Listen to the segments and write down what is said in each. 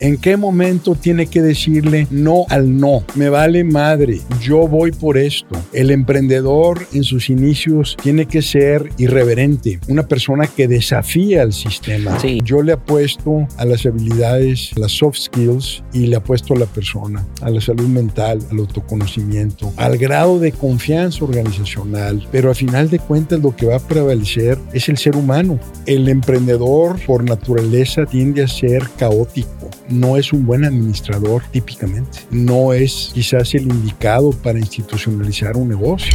¿En qué momento tiene que decirle no al no? Me vale madre, yo voy por esto. El emprendedor en sus inicios tiene que ser irreverente, una persona que desafía al sistema. Sí. Yo le apuesto a las habilidades, las soft skills y le apuesto a la persona, a la salud mental, al autoconocimiento, al grado de confianza organizacional. Pero a final de cuentas lo que va a prevalecer es el ser humano. El emprendedor por naturaleza tiende a ser caótico no es un buen administrador típicamente. No es quizás el indicado para institucionalizar un negocio.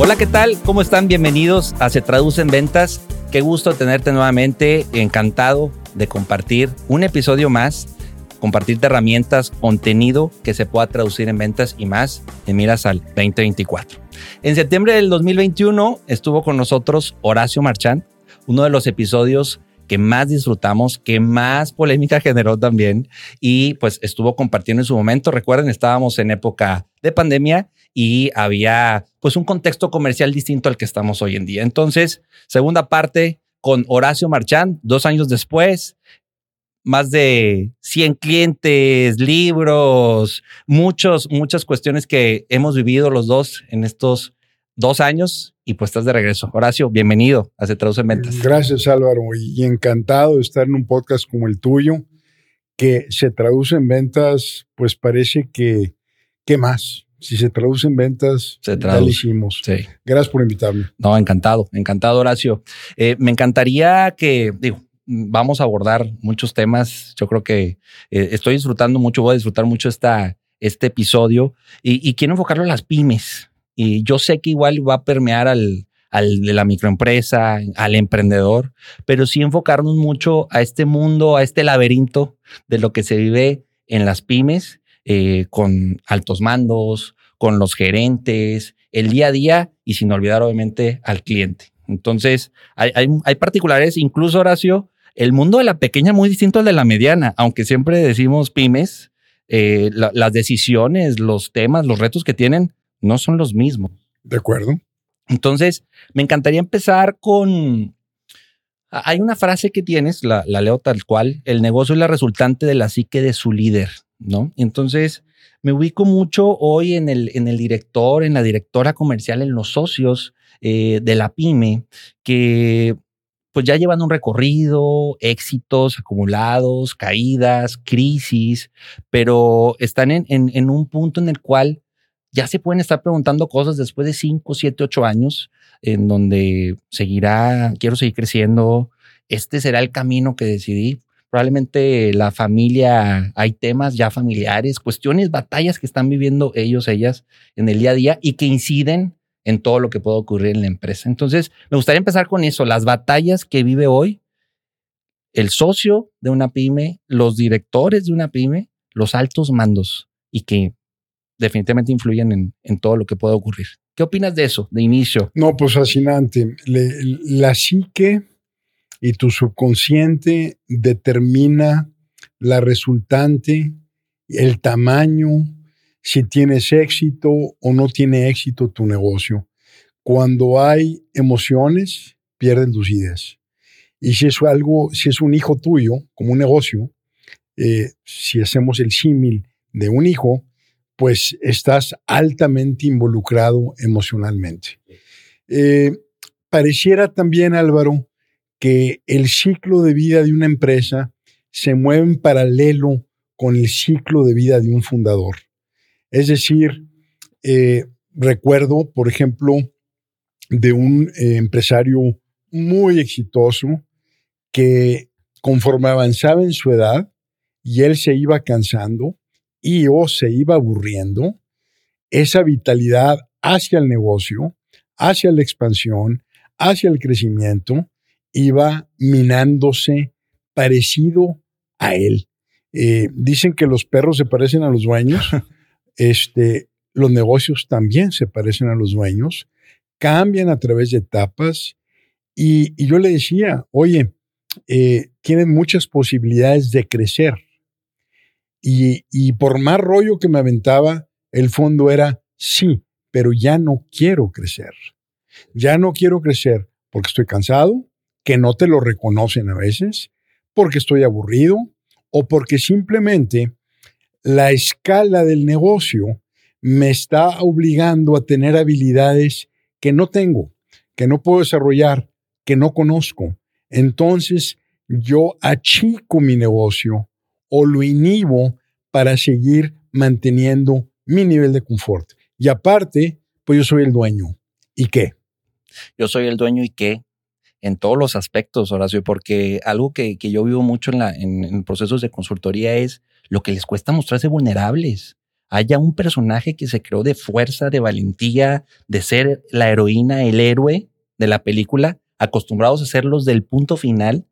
Hola, ¿qué tal? ¿Cómo están? Bienvenidos a Se Traduce en Ventas. Qué gusto tenerte nuevamente. Encantado de compartir un episodio más, compartirte herramientas, contenido que se pueda traducir en ventas y más en miras al 2024. En septiembre del 2021 estuvo con nosotros Horacio Marchand, uno de los episodios que más disfrutamos, que más polémica generó también y pues estuvo compartiendo en su momento. Recuerden, estábamos en época de pandemia y había pues un contexto comercial distinto al que estamos hoy en día. Entonces, segunda parte con Horacio Marchand, dos años después, más de 100 clientes, libros, muchos, muchas cuestiones que hemos vivido los dos en estos dos años y pues estás de regreso. Horacio, bienvenido a Se Traduce en Ventas. Gracias Álvaro y encantado de estar en un podcast como el tuyo que se traduce en ventas, pues parece que, ¿qué más? Si se traduce en ventas, se traduce. ya lo hicimos. Sí. Gracias por invitarme. No, encantado, encantado Horacio. Eh, me encantaría que, digo, vamos a abordar muchos temas. Yo creo que eh, estoy disfrutando mucho, voy a disfrutar mucho esta, este episodio y, quiero enfocarlo en las pymes. Y yo sé que igual va a permear al, al de la microempresa, al emprendedor, pero sí enfocarnos mucho a este mundo, a este laberinto de lo que se vive en las pymes eh, con altos mandos, con los gerentes, el día a día y sin olvidar obviamente al cliente. Entonces, hay, hay, hay particulares, incluso Horacio, el mundo de la pequeña muy distinto al de la mediana, aunque siempre decimos pymes, eh, la, las decisiones, los temas, los retos que tienen no son los mismos. De acuerdo. Entonces, me encantaría empezar con... Hay una frase que tienes, la, la leo tal cual, el negocio es la resultante de la psique de su líder, ¿no? Entonces, me ubico mucho hoy en el, en el director, en la directora comercial, en los socios eh, de la pyme, que pues ya llevan un recorrido, éxitos acumulados, caídas, crisis, pero están en, un punto en el cual ya se pueden estar preguntando cosas después de 5, 7, 8 años, en donde seguirá, quiero seguir creciendo, este será el camino que decidí. Probablemente la familia, hay temas ya familiares, cuestiones, batallas que están viviendo ellos, ellas en el día a día y que inciden en todo lo que puede ocurrir en la empresa. Entonces, me gustaría empezar con eso, las batallas que vive hoy el socio de una pyme, los directores de una pyme, los altos mandos y que definitivamente influyen en, en todo lo que puede ocurrir. ¿Qué opinas de eso, de inicio? No, pues fascinante. La psique y tu subconsciente determina la resultante, el tamaño, si tienes éxito o no tiene éxito tu negocio. Cuando hay emociones, pierden tus ideas. Y si es algo, si es un hijo tuyo, como un negocio, eh, si hacemos el símil de un hijo, pues estás altamente involucrado emocionalmente. Eh, pareciera también, Álvaro, que el ciclo de vida de una empresa se mueve en paralelo con el ciclo de vida de un fundador. Es decir, eh, recuerdo, por ejemplo, de un eh, empresario muy exitoso que conforme avanzaba en su edad y él se iba cansando y o se iba aburriendo, esa vitalidad hacia el negocio, hacia la expansión, hacia el crecimiento, iba minándose parecido a él. Eh, dicen que los perros se parecen a los dueños. este, los negocios también se parecen a los dueños, cambian a través de etapas. Y, y yo le decía, oye, eh, tienen muchas posibilidades de crecer. Y, y por más rollo que me aventaba, el fondo era sí, pero ya no quiero crecer. Ya no quiero crecer porque estoy cansado, que no te lo reconocen a veces, porque estoy aburrido o porque simplemente la escala del negocio me está obligando a tener habilidades que no tengo, que no puedo desarrollar, que no conozco. Entonces yo achico mi negocio o lo inhibo para seguir manteniendo mi nivel de confort. Y aparte, pues yo soy el dueño. ¿Y qué? Yo soy el dueño y qué en todos los aspectos, Horacio, porque algo que, yo vivo mucho en, la, en, procesos de consultoría es lo que les cuesta mostrarse vulnerables. Haya un personaje que se creó de fuerza, de valentía, de ser la heroína, el héroe de la película, acostumbrados a serlos del punto final,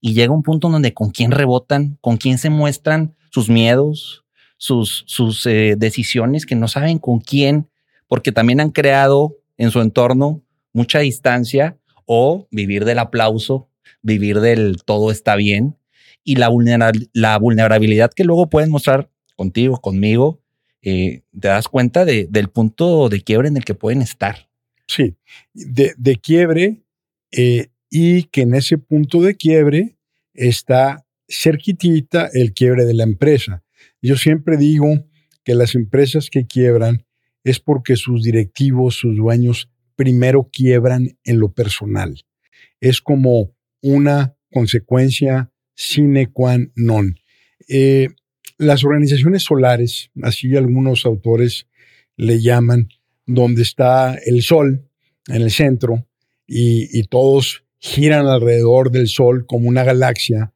y llega un punto donde con quién rebotan, con quién se muestran sus miedos, sus, eh, decisiones que no saben con quién, porque también han creado en su entorno mucha distancia o vivir del aplauso, vivir del todo está bien y la, la vulnerabilidad que luego pueden mostrar contigo, conmigo, eh, te das cuenta de, del punto de quiebre en el que pueden estar. Sí, de, de quiebre eh, y que en ese punto de quiebre está cerquitita el quiebre de la empresa. Yo siempre digo que las empresas que quiebran es porque sus directivos, sus dueños, primero quiebran en lo personal. Es como una consecuencia sine qua non. Eh, las organizaciones solares, así algunos autores le llaman, donde está el sol en el centro y, todos giran alrededor del sol como una galaxia,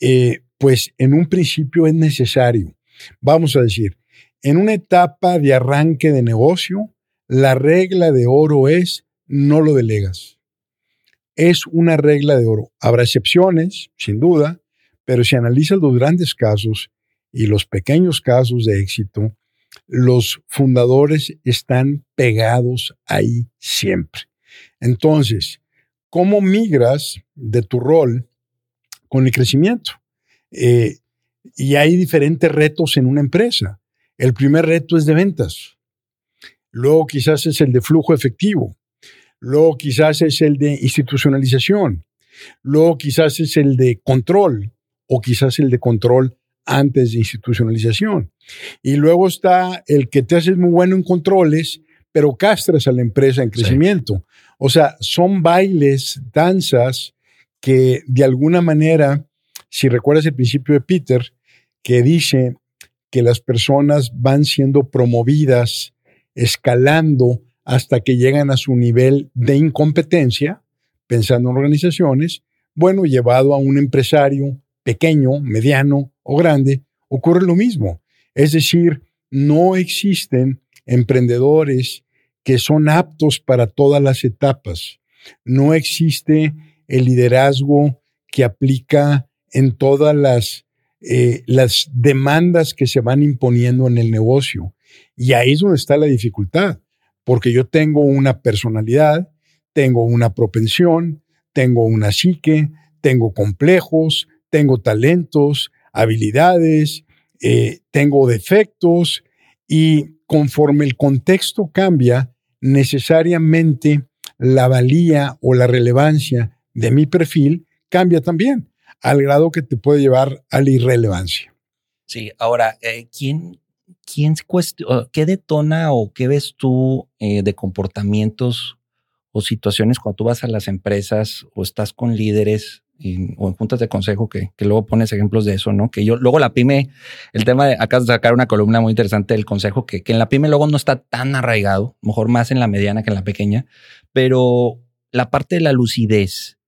eh, pues en un principio es necesario. Vamos a decir, en una etapa de arranque de negocio, la regla de oro es no lo delegas. Es una regla de oro. Habrá excepciones, sin duda, pero si analizas los grandes casos y los pequeños casos de éxito, los fundadores están pegados ahí siempre. Entonces, ¿cómo migras de tu rol con el crecimiento? Eh, y hay diferentes retos en una empresa. El primer reto es de ventas. Luego quizás es el de flujo efectivo. Luego quizás es el de institucionalización. Luego quizás es el de control o quizás el de control antes de institucionalización. Y luego está el que te haces muy bueno en controles, pero castras a la empresa en crecimiento. O sea, son bailes, danzas que de alguna manera, si recuerdas el principio de Peter, que dice que las personas van siendo promovidas, escalando hasta que llegan a su nivel de incompetencia, pensando en organizaciones, bueno, llevado a un empresario pequeño, mediano o grande, ocurre lo mismo. Es decir, no existen emprendedores que son aptos para todas las etapas. No existe el liderazgo que aplica en todas las, eh, las demandas que se van imponiendo en el negocio. Y ahí es donde está la dificultad, porque yo tengo una personalidad, tengo una propensión, tengo una psique, tengo complejos, tengo talentos, habilidades, eh, tengo defectos y conforme el contexto cambia, necesariamente la valía o la relevancia de mi perfil cambia también, al grado que te puede llevar a la irrelevancia. Sí, ahora, eh, ¿quién, quién qué detona o qué ves tú eh, de comportamientos o situaciones cuando tú vas a las empresas o estás con líderes o en juntas de consejo que, luego pones ejemplos de eso, ¿no? Que yo luego la pyme, el tema de acá sacar una columna muy interesante del consejo que, que en la pyme luego no está tan arraigado, mejor más en la mediana que en la pequeña, pero la parte de la lucidez,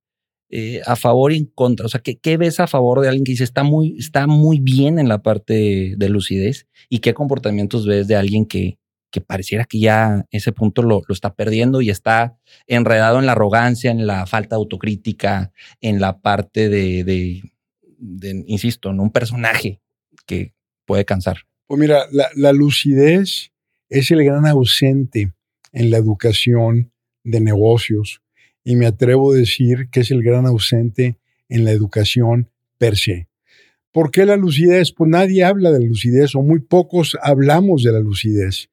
eh, a favor y en contra? O sea, ¿qué, ¿qué, ves a favor de alguien que dice está muy, está muy bien en la parte de lucidez? ¿Y qué comportamientos ves de alguien que, que pareciera que ya ese punto lo, lo, está perdiendo y está enredado en la arrogancia, en la falta de autocrítica, en la parte de, de, insisto, en un personaje que puede cansar. Pues mira, la lucidez es el gran ausente en la educación de negocios y me atrevo a decir que es el gran ausente en la educación per se. ¿Por qué la lucidez? Pues nadie habla de la lucidez o muy pocos hablamos de la lucidez.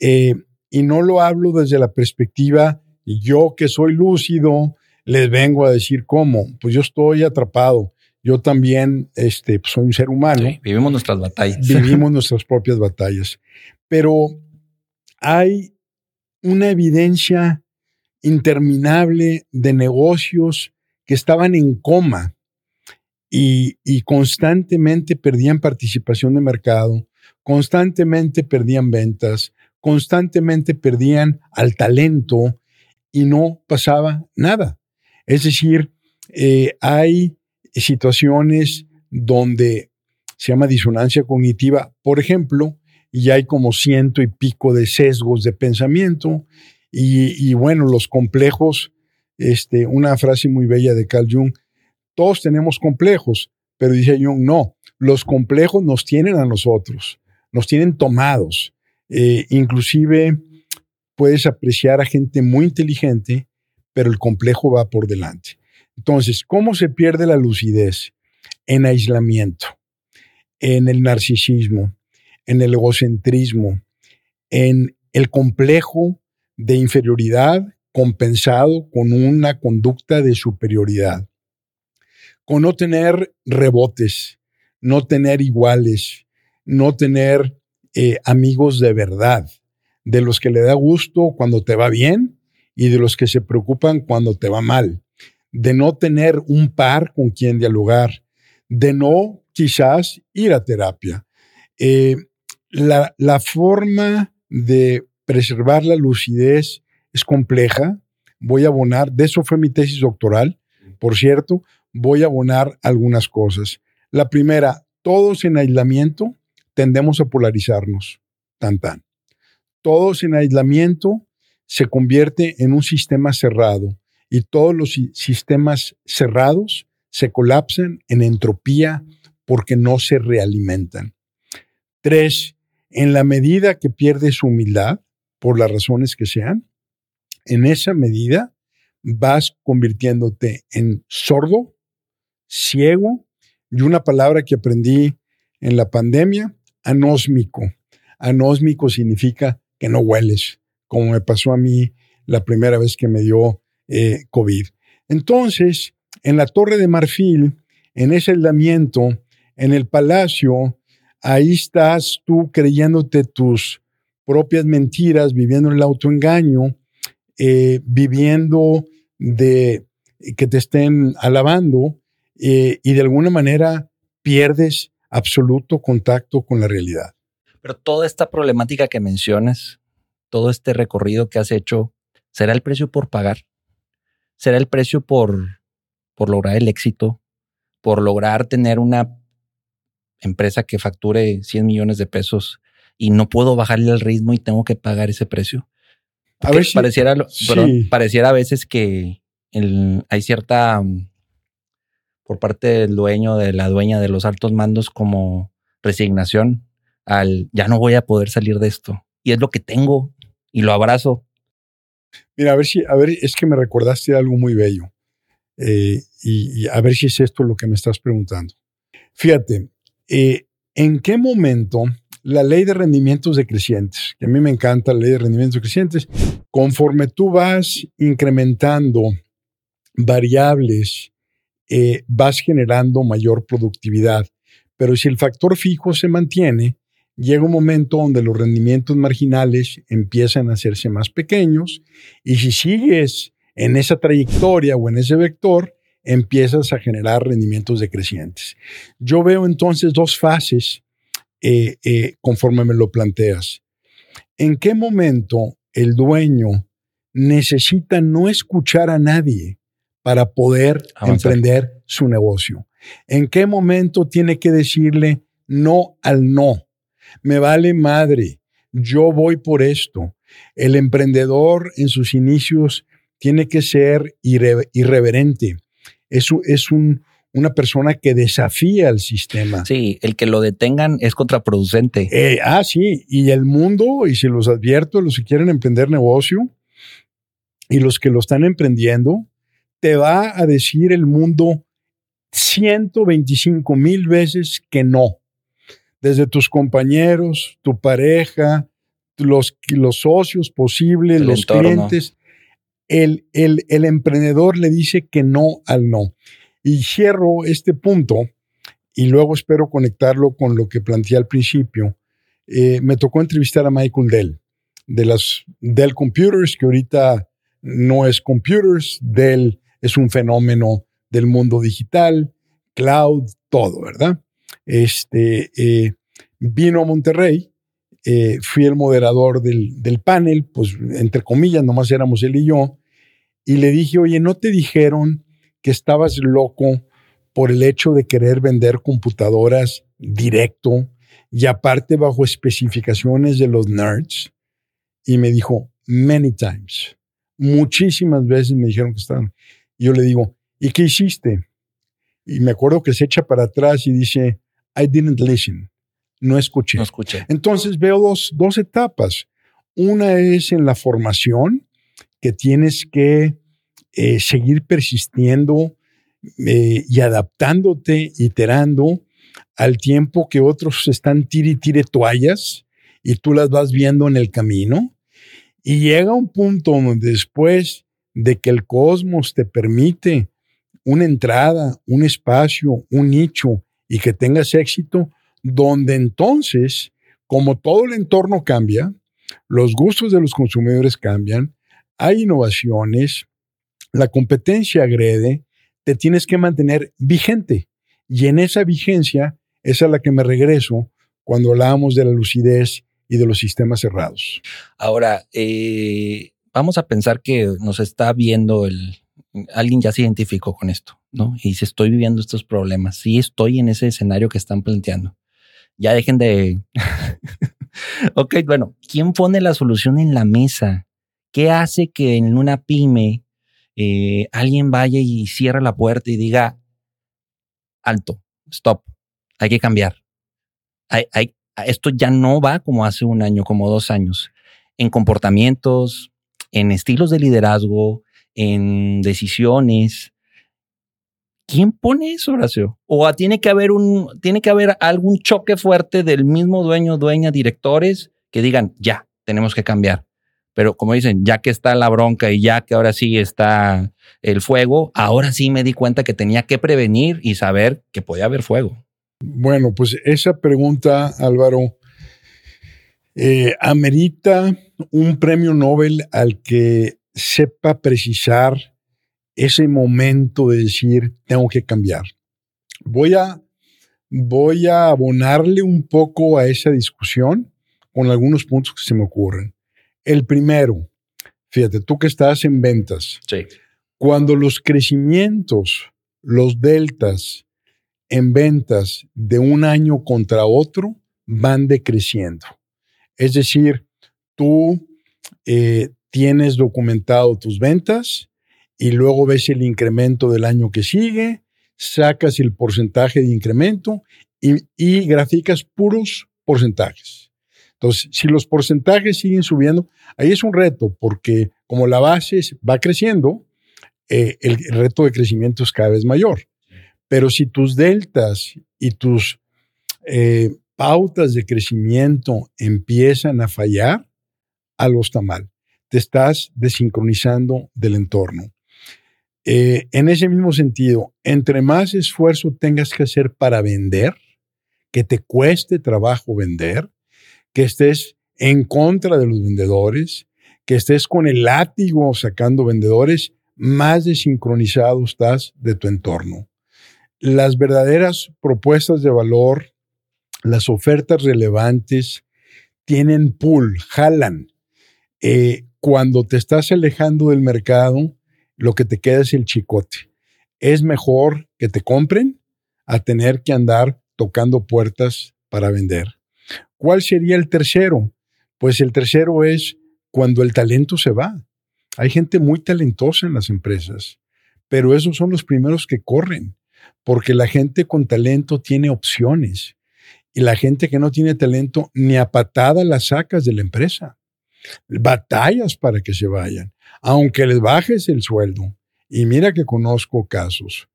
Eh, y no lo hablo desde la perspectiva, yo que soy lúcido, les vengo a decir cómo. Pues yo estoy atrapado. Yo también este, pues, soy un ser humano. vivimos nuestras batallas. Vivimos nuestras propias batallas. Pero hay una evidencia interminable de negocios que estaban en coma y, constantemente perdían participación de mercado, constantemente perdían ventas, constantemente perdían al talento y no pasaba nada. Es decir, eh, hay situaciones donde se llama disonancia cognitiva, por ejemplo, y hay como ciento y pico de sesgos de pensamiento, y, bueno, los complejos, este, una frase muy bella de Carl Jung, todos tenemos complejos, pero dice Jung, no, los complejos nos tienen a nosotros, nos tienen tomados. Eh, inclusive puedes apreciar a gente muy inteligente pero el complejo va por delante. Entonces, ¿cómo se pierde la lucidez? En aislamiento, en el narcisismo, en el egocentrismo, en el complejo de inferioridad compensado con una conducta de superioridad, con no tener rebotes, no tener iguales, no tener eh, amigos de verdad, de los que le da gusto cuando te va bien y de los que se preocupan cuando te va mal, de no tener un par con quien dialogar, de no quizás ir a terapia. Eh, la, la forma de preservar la lucidez es compleja. Voy a abonar, de eso fue mi tesis doctoral, por cierto, voy a abonar algunas cosas. La primera, todos en aislamiento tendemos a polarizarnos, tan tan. Todos en aislamiento se convierte en un sistema cerrado y todos los sistemas cerrados se colapsan en entropía porque no se realimentan. Tres, en la medida que pierdes humildad, por las razones que sean, en esa medida vas convirtiéndote en sordo, ciego y una palabra que aprendí en la pandemia, anósmico. Anósmico significa que no hueles, como me pasó a mí la primera vez que me dio eh, COVID. Entonces, en la Torre de Marfil, en ese aislamiento, en el palacio, ahí estás tú creyéndote tus propias mentiras, viviendo el autoengaño, eh, viviendo de que te estén alabando eh, y de alguna manera pierdes absoluto contacto con la realidad. Pero toda esta problemática que mencionas, todo este recorrido que has hecho, ¿será el precio por pagar? ¿Será el precio por, por lograr el éxito? ¿Por lograr tener una empresa que facture 100 millones de pesos y no puedo bajarle el ritmo y tengo que pagar ese precio? a ver pareciera, pareciera a veces que hay cierta, mm, por parte del dueño, de la dueña de los altos mandos, como resignación al ya no voy a poder salir de esto. Y es lo que tengo y lo abrazo. Mira, a ver si, a ver, es que me recordaste algo muy bello. Eh, y, a ver si es esto lo que me estás preguntando. Fíjate, eh, ¿en qué momento la ley de rendimientos decrecientes, que a mí me encanta la ley de rendimientos decrecientes, conforme tú vas incrementando variables, eh, vas generando mayor productividad. Pero si el factor fijo se mantiene, llega un momento donde los rendimientos marginales empiezan a hacerse más pequeños y si sigues en esa trayectoria o en ese vector, empiezas a generar rendimientos decrecientes. Yo veo entonces dos fases eh, eh, conforme me lo planteas. ¿En qué momento el dueño necesita no escuchar a nadie para poder emprender su negocio? ¿En qué momento tiene que decirle no al no? me vale madre, yo voy por esto. El emprendedor en sus inicios tiene que ser irreverente. Es, es un, una persona que desafía al sistema. Sí, el que lo detengan es contraproducente. Eh, ah, sí, y el mundo, y se los advierto, los que quieren emprender negocio y los que lo están emprendiendo, te va a decir el mundo 125 mil veces que no desde tus compañeros, tu pareja, los, los socios posibles, El los entorno. clientes. El, el, el emprendedor le dice que no al no. Y cierro este punto y luego espero conectarlo con lo que planteé al principio. Eh, me tocó entrevistar a Michael Dell de las Dell Computers, que ahorita no es computers, Dell es un fenómeno del mundo digital, cloud, todo, ¿verdad? Este, eh, vino a Monterrey, eh, fui el moderador del, del panel, pues entre comillas, nomás éramos él y yo, y le dije, oye, ¿no te dijeron que estabas loco por el hecho de querer vender computadoras directo y aparte bajo especificaciones de los nerds? Y me dijo, many times. Muchísimas veces me dijeron que estaban. Yo le digo, ¿y qué hiciste? Y me acuerdo que se echa para atrás y dice, I didn't listen. No escuché. No escuché. Entonces veo dos, dos etapas. Una es en la formación, que tienes que eh, seguir persistiendo eh, y adaptándote, iterando al tiempo que otros están tire y tire toallas y tú las vas viendo en el camino. Y llega un punto donde después de que el cosmos te permite una entrada, un espacio, un nicho y que tengas éxito, donde entonces, como todo el entorno cambia, los gustos de los consumidores cambian, hay innovaciones, la competencia agrede, te tienes que mantener vigente. Y en esa vigencia es a la que me regreso cuando hablábamos de la lucidez y de los sistemas cerrados. Ahora, eh, vamos a pensar que nos está viendo el, alguien ya se identificó con esto, ¿no? Y dice, estoy viviendo estos problemas, sí estoy en ese escenario que están planteando. Ya dejen de... ok, bueno, ¿quién pone la solución en la mesa? ¿Qué hace que en una pyme eh, alguien vaya y cierre la puerta y diga, alto, stop, hay que cambiar? Esto ya no va como hace un año, como dos años, en comportamientos, en estilos de liderazgo, en decisiones. ¿Quién pone eso, Horacio? O tiene que haber un, tiene que haber algún choque fuerte del mismo dueño, dueña, directores que digan, ya, tenemos que cambiar. Pero como dicen, ya que está la bronca y ya que ahora sí está el fuego, ahora sí me di cuenta que tenía que prevenir y saber que podía haber fuego. Bueno, pues esa pregunta, Álvaro, eh, amerita un premio Nobel al que sepa precisar ese momento de decir, tengo que cambiar. Voy a, voy a abonarle un poco a esa discusión con algunos puntos que se me ocurren. El primero, fíjate, tú que estás en ventas, sí. cuando los crecimientos, los deltas en ventas de un año contra otro van decreciendo. Es decir, tú eh, tienes documentado tus ventas y luego ves el incremento del año que sigue, sacas el porcentaje de incremento y, y graficas puros porcentajes. Entonces, si los porcentajes siguen subiendo, ahí es un reto, porque como la base va creciendo, eh, el reto de crecimiento es cada vez mayor. Pero si tus deltas y tus eh, pautas de crecimiento empiezan a fallar, algo está mal. Te estás desincronizando del entorno. Eh, en ese mismo sentido, entre más esfuerzo tengas que hacer para vender, que te cueste trabajo vender, que estés en contra de los vendedores, que estés con el látigo sacando vendedores, más desincronizado estás de tu entorno. Las verdaderas propuestas de valor, las ofertas relevantes, tienen pull, jalan. Eh, cuando te estás alejando del mercado, lo que te queda es el chicote. Es mejor que te compren a tener que andar tocando puertas para vender. ¿Cuál sería el tercero? Pues el tercero es cuando el talento se va. Hay gente muy talentosa en las empresas, pero esos son los primeros que corren, porque la gente con talento tiene opciones y la gente que no tiene talento ni a patada la sacas de la empresa. Batallas para que se vayan, aunque les bajes el sueldo. Y mira que conozco casos.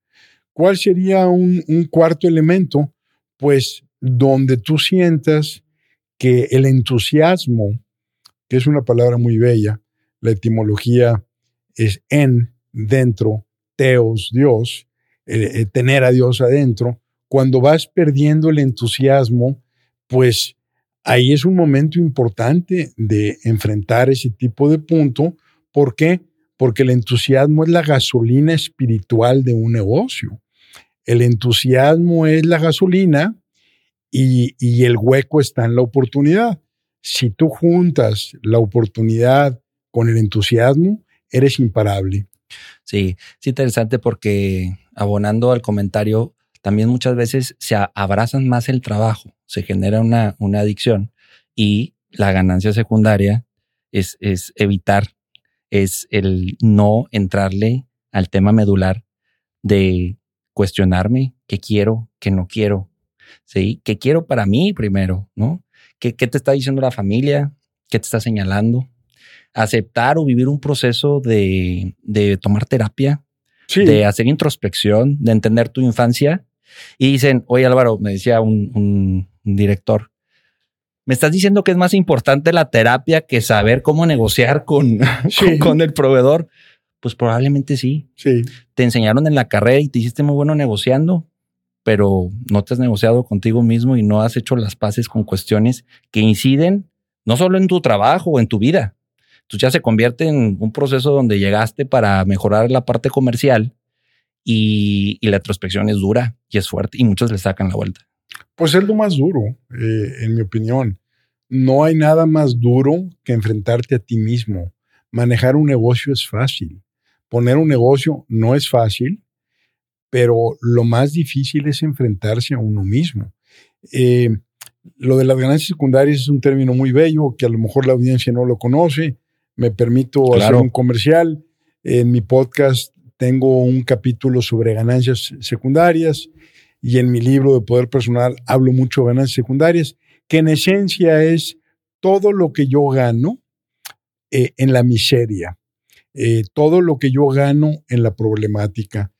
¿Cuál sería un, un cuarto elemento? Pues donde tú sientas que el entusiasmo que es una palabra muy bella. La etimología es en, dentro, teos, Dios, eh, eh, tener a Dios adentro. Cuando vas perdiendo el entusiasmo, pues ahí es un momento importante de enfrentar ese tipo de punto. ¿Por qué? Porque el entusiasmo es la gasolina espiritual de un negocio. El entusiasmo es la gasolina y, el hueco está en la oportunidad. Si tú juntas la oportunidad con el entusiasmo, eres imparable. Sí, es interesante porque abonando al comentario, también muchas veces se abrazan más el trabajo, se genera una, una adicción y la ganancia secundaria es, es evitar, es el no entrarle al tema medular de cuestionarme qué quiero, qué no quiero, ¿sí? ¿Qué quiero para mí primero, no? ¿Qué, qué te está diciendo la familia? ¿Qué te está señalando? Aceptar o vivir un proceso de, de tomar terapia, de hacer introspección, de entender tu infancia. Y dicen, oye Álvaro, me decía un, un, director, me estás diciendo que es más importante la terapia que saber cómo negociar con, con, el proveedor. Pues probablemente sí. Sí. Te enseñaron en la carrera y te hiciste muy bueno negociando, pero no te has negociado contigo mismo y no has hecho las paces con cuestiones que inciden no solo en tu trabajo o en tu vida, entonces ya se convierte en un proceso donde llegaste para mejorar la parte comercial y, la introspección es dura y es fuerte y muchos le sacan la vuelta. Pues es lo más duro, eh, en mi opinión. No hay nada más duro que enfrentarte a ti mismo. Manejar un negocio es fácil. Poner un negocio no es fácil, pero lo más difícil es enfrentarse a uno mismo. Eh, lo de las ganancias secundarias es un término muy bello que a lo mejor la audiencia no lo conoce me permito hacer un comercial. En mi podcast tengo un capítulo sobre ganancias secundarias y en mi libro de Poder Personal hablo mucho de ganancias secundarias, que en esencia es todo lo que yo gano eh, en la miseria, eh, todo lo que yo gano en la problemática.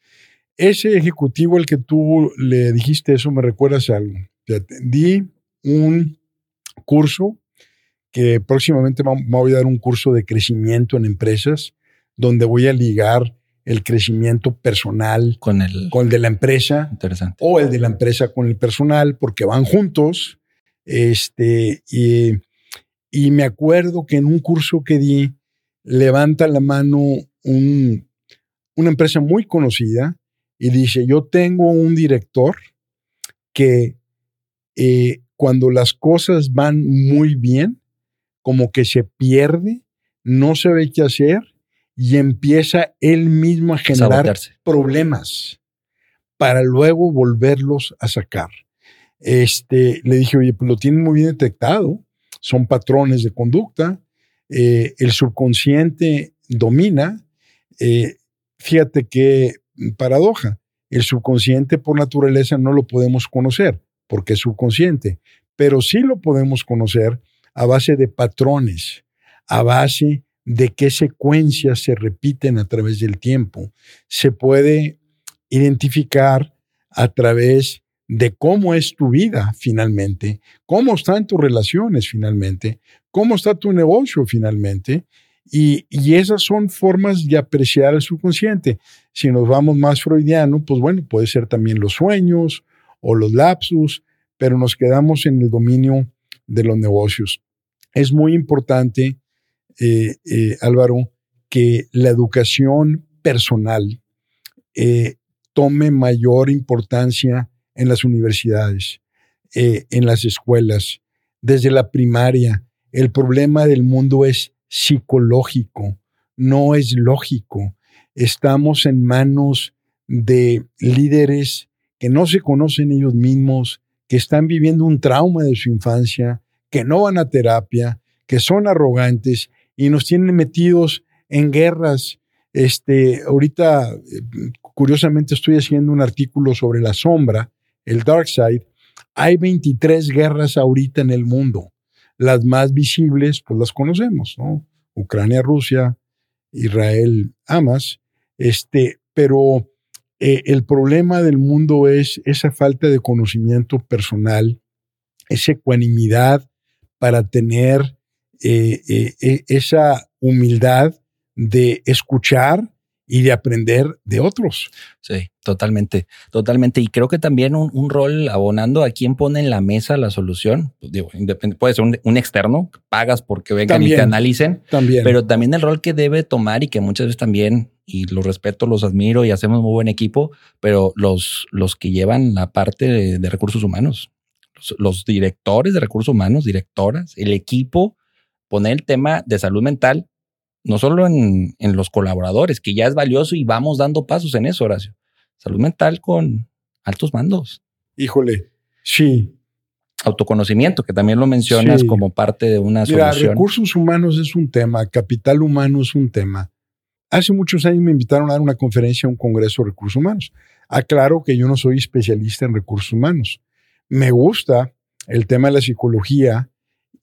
Ese ejecutivo al que tú le dijiste eso me recuerdas algo. di un curso que próximamente voy a dar un curso de crecimiento en empresas donde voy a ligar el crecimiento personal con el, con de la empresa interesante. o el de la empresa con el personal porque van juntos. Este, y, y me acuerdo que en un curso que di, levanta la mano un, una empresa muy conocida y dice, yo tengo un director que eh, cuando las cosas van muy bien, como que se pierde, no sabe qué hacer y empieza él mismo a generar problemas para luego volverlos a sacar. Este, le dije, oye, pues lo tienen muy bien detectado, son patrones de conducta, eh, el subconsciente domina. Eh, fíjate qué paradoja, el subconsciente por naturaleza no lo podemos conocer porque es subconsciente, pero sí lo podemos conocer a base de patrones, a base de qué secuencias se repiten a través del tiempo. Se puede identificar a través de cómo es tu vida finalmente, cómo están tus relaciones finalmente, cómo está tu negocio finalmente. Y, esas son formas de apreciar el subconsciente. Si nos vamos más freudiano, pues bueno, puede ser también los sueños o los lapsus, pero nos quedamos en el dominio de los negocios. Es muy importante, eh, eh, Álvaro, que la educación personal eh, tome mayor importancia en las universidades, en las escuelas, desde la primaria. El problema del mundo es psicológico, no es lógico. Estamos en manos de líderes que no se conocen ellos mismos, que están viviendo un trauma de su infancia, que no van a terapia, que son arrogantes y nos tienen metidos en guerras. Este, ahorita, eh, curiosamente, estoy haciendo un artículo sobre la sombra, el dark side. Hay 23 guerras ahorita en el mundo. Las más visibles, pues las conocemos, ¿no? Ucrania, Rusia, Israel, Hamas. Este, pero eh, el problema del mundo es esa falta de conocimiento personal, esa ecuanimidad para tener eh, eh, eh, esa humildad de escuchar y de aprender de otros. Sí, totalmente, totalmente. Y creo que también un, rol abonando a quien pone en la mesa la solución. Pues digo, puede ser un, externo, pagas porque vengan y te analicen. También. Pero también el rol que debe tomar y que muchas veces también, y los respeto, los admiro y hacemos muy buen equipo, pero los, los que llevan la parte de, recursos humanos, los directores de recursos humanos, directoras, el equipo, poner el tema de salud mental no solo en, los colaboradores, que ya es valioso y vamos dando pasos en eso, Horacio. Salud mental con altos mandos. Híjole, sí. Autoconocimiento, que también lo mencionas como parte de una Mira, recursos humanos es un tema, capital humano es un tema. Hace muchos años me invitaron a dar una conferencia a un congreso de recursos humanos. Aclaro que yo no soy especialista en recursos humanos. Me gusta el tema de la psicología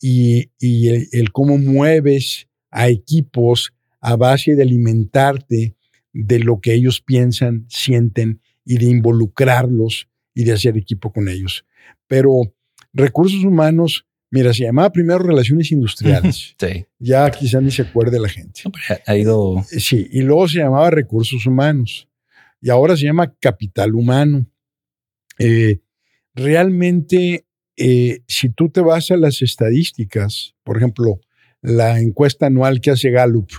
y, el cómo mueves a equipos a base de alimentarte de lo que ellos piensan, sienten y de involucrarlos y de hacer equipo con ellos. Pero recursos humanos, mira, se llamaba primero relaciones industriales. Sí. Ya quizá ni se acuerde la gente. ha ido. Eh, sí, y luego se llamaba recursos humanos. Y ahora se llama capital humano. Eh, realmente, eh, si tú te vas a las estadísticas, por ejemplo, la encuesta anual que hace Gallup,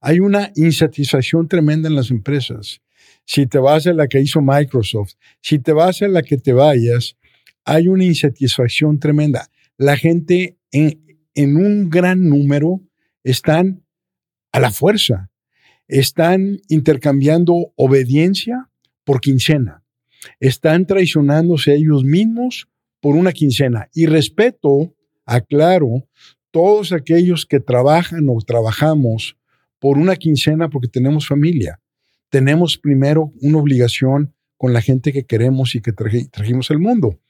hay una insatisfacción tremenda en las empresas. Si te vas a la que hizo Microsoft, si te vas a la que te vayas, hay una insatisfacción tremenda. La gente en, en un gran número están a la fuerza, están intercambiando obediencia por quincena, están traicionándose ellos mismos por una quincena. Y respeto, aclaro, todos aquellos que trabajan o trabajamos por una quincena porque tenemos familia. Tenemos primero una obligación con la gente que queremos y que trajimos al mundo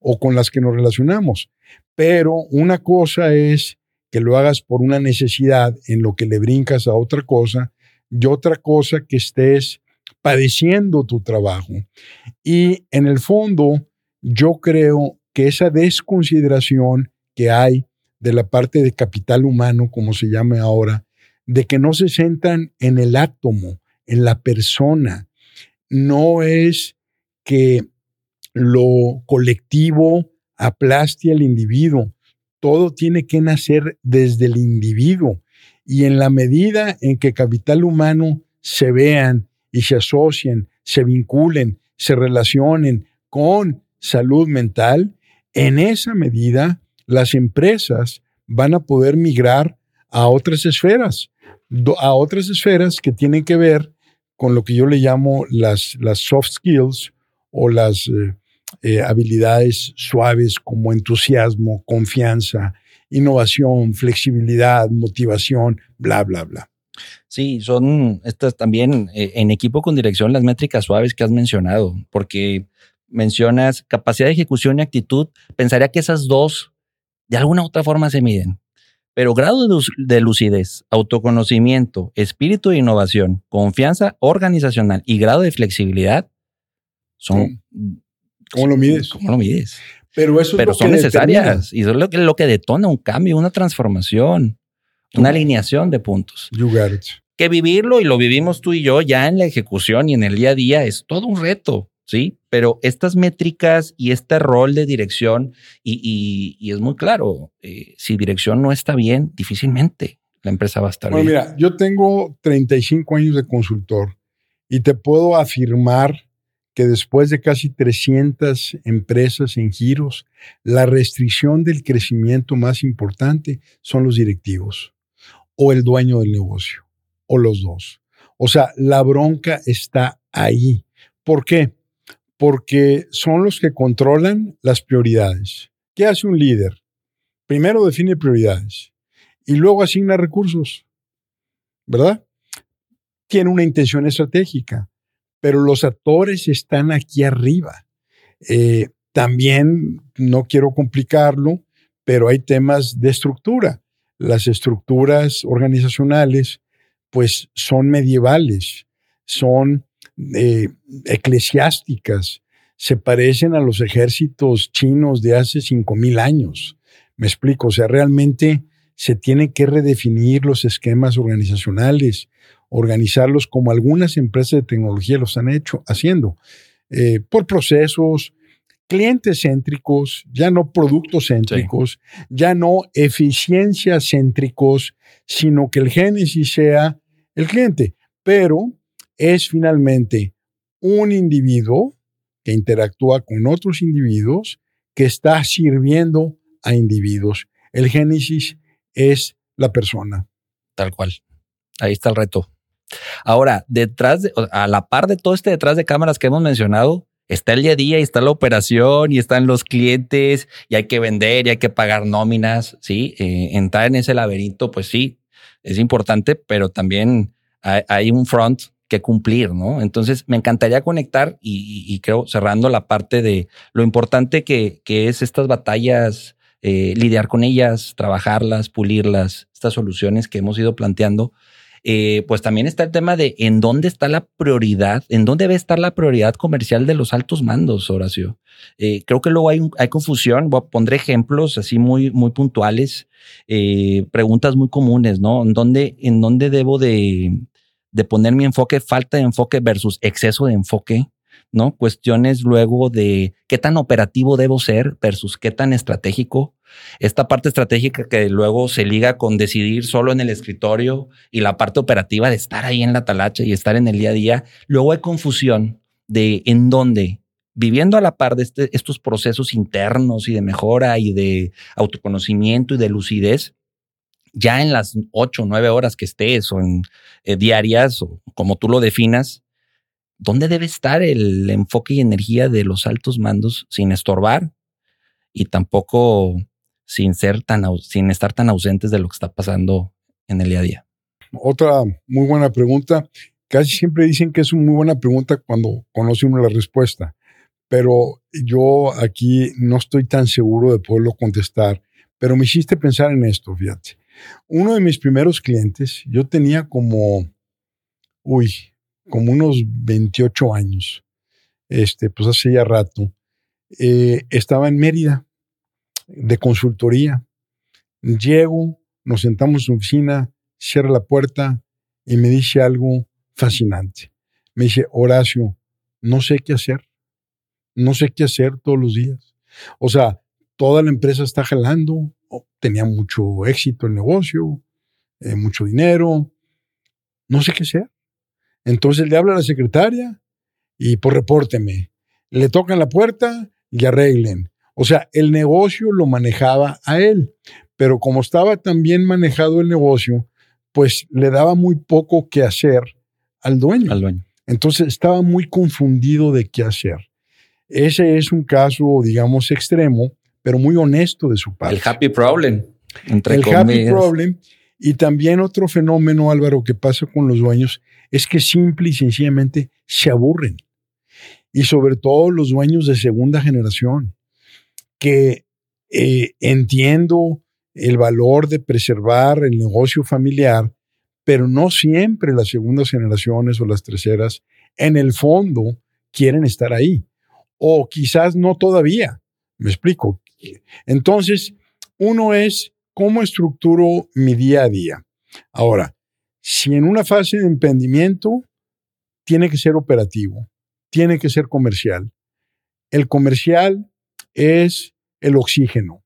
o con las que nos relacionamos. Pero una cosa es que lo hagas por una necesidad en lo que le brincas a otra cosa y otra cosa que estés padeciendo tu trabajo. Y en el fondo, yo creo que esa desconsideración que hay de la parte de capital humano, como se llame ahora, de que no se centran en el átomo, en la persona. No es que lo colectivo aplaste al individuo. Todo tiene que nacer desde el individuo. Y en la medida en que capital humano se vean y se asocien, se vinculen, se relacionen con salud mental, en esa medida las empresas van a poder migrar a otras esferas, a otras esferas que tienen que ver con lo que yo le llamo las, las soft skills o las eh, eh, habilidades suaves como entusiasmo, confianza, innovación, flexibilidad, motivación, bla, bla, bla. Sí, son estas también eh, en equipo con dirección las métricas suaves que has mencionado, porque mencionas capacidad de ejecución y actitud. Pensaría que esas dos de alguna u otra forma se miden. Pero grado de lucidez, autoconocimiento, espíritu de innovación, confianza organizacional y grado de flexibilidad son... ¿Cómo lo mides? ¿Cómo lo mides? Pero, eso Pero son necesarias y eso es lo que, lo que detona un cambio, una transformación, una alineación de puntos. You got it. Que vivirlo y lo vivimos tú y yo ya en la ejecución y en el día a día es todo un reto. ¿Sí? Pero estas métricas y este rol de dirección, y, es muy claro, eh, si dirección no está bien, difícilmente la empresa va a estar bueno, bien. Mira, yo tengo 35 años de consultor y te puedo afirmar que después de casi 300 empresas en giros, la restricción del crecimiento más importante son los directivos o el dueño del negocio o los dos. O sea, la bronca está ahí. ¿Por qué? Porque son los que controlan las prioridades. ¿Qué hace un líder? Primero define prioridades y luego asigna recursos, ¿verdad? Tiene una intención estratégica, pero los actores están aquí arriba. Eh, también, no quiero complicarlo, pero hay temas de estructura. Las estructuras organizacionales, pues, son medievales, son eh, eclesiásticas se parecen a los ejércitos chinos de hace 5.000 años. Me explico, o sea, realmente se tiene que redefinir los esquemas organizacionales, organizarlos como algunas empresas de tecnología lo están hecho, haciendo, eh, por procesos, clientes céntricos, ya no productos céntricos, ya no eficiencia céntricos, sino que el génesis sea el cliente. Pero es finalmente un individuo que interactúa con otros individuos que está sirviendo a individuos. El génesis es la persona. Tal cual. Ahí está el reto. Ahora, detrás de, a la par de todo este detrás de cámaras que hemos mencionado, está el día a día y está la operación y están los clientes y hay que vender y hay que pagar nóminas, ¿sí? Eh, entrar en ese laberinto, pues sí, es importante, pero también hay, un front que cumplir, ¿no? Entonces, me encantaría conectar y, creo, cerrando la parte de lo importante que, que es estas batallas, eh, lidiar con ellas, trabajarlas, pulirlas, estas soluciones que hemos ido planteando eh, pues también está el tema de en dónde está la prioridad, en dónde debe estar la prioridad comercial de los altos mandos, Horacio. Eh, creo que luego hay, confusión. Voy a poner ejemplos así muy, muy puntuales, preguntas muy comunes, ¿no? ¿En dónde, en dónde debo de, de poner mi enfoque, falta de enfoque versus exceso de enfoque? ¿no? Cuestiones luego de qué tan operativo debo ser versus qué tan estratégico. Esta parte estratégica que luego se liga con decidir solo en el escritorio y la parte operativa de estar ahí en la talacha y estar en el día a día. Luego hay confusión de en dónde, viviendo a la par de este, estos procesos internos y de mejora y de autoconocimiento y de lucidez, ya en las ocho o nueve horas que estés o en eh, diarias o como tú lo definas, ¿dónde debe estar el enfoque y energía de los altos mandos sin estorbar y tampoco sin ser tan sin estar tan ausentes de lo que está pasando en el día a día? Otra muy buena pregunta. Casi siempre dicen que es una muy buena pregunta cuando conoce uno la respuesta, pero yo aquí no estoy tan seguro de poderlo contestar. Pero me hiciste pensar en esto, fíjate. Uno de mis primeros clientes, yo tenía como, uy, como unos 28 años, este, pues hace ya rato, eh, estaba en Mérida de consultoría. Llego, nos sentamos en su oficina, cierra la puerta y me dice algo fascinante. Me dice, Horacio, no sé qué hacer. No sé qué hacer todos los días. O sea, toda la empresa está jalando, tenía mucho éxito el negocio, eh, mucho dinero. No sé qué hacer. Entonces le habla a la secretaria y por pues, repórteme. Le tocan la puerta y arreglen. O sea, el negocio lo manejaba a él, pero como estaba tan bien manejado el negocio, pues le daba muy poco que hacer al dueño. Al dueño. Entonces estaba muy confundido de qué hacer. Ese es un caso, digamos, extremo, pero muy honesto de su parte. El happy problem. Entre el happy problem. Y también otro fenómeno, Álvaro, que pasa con los dueños es que simple y sencillamente se aburren. Y sobre todo los dueños de segunda generación, que eh, entiendo el valor de preservar el negocio familiar, pero no siempre las segundas generaciones o las terceras en el fondo quieren estar ahí. O quizás no todavía. Me explico. Entonces, uno es cómo estructuro mi día a día. Ahora, si en una fase de emprendimiento tiene que ser operativo, tiene que ser comercial. El comercial es el oxígeno.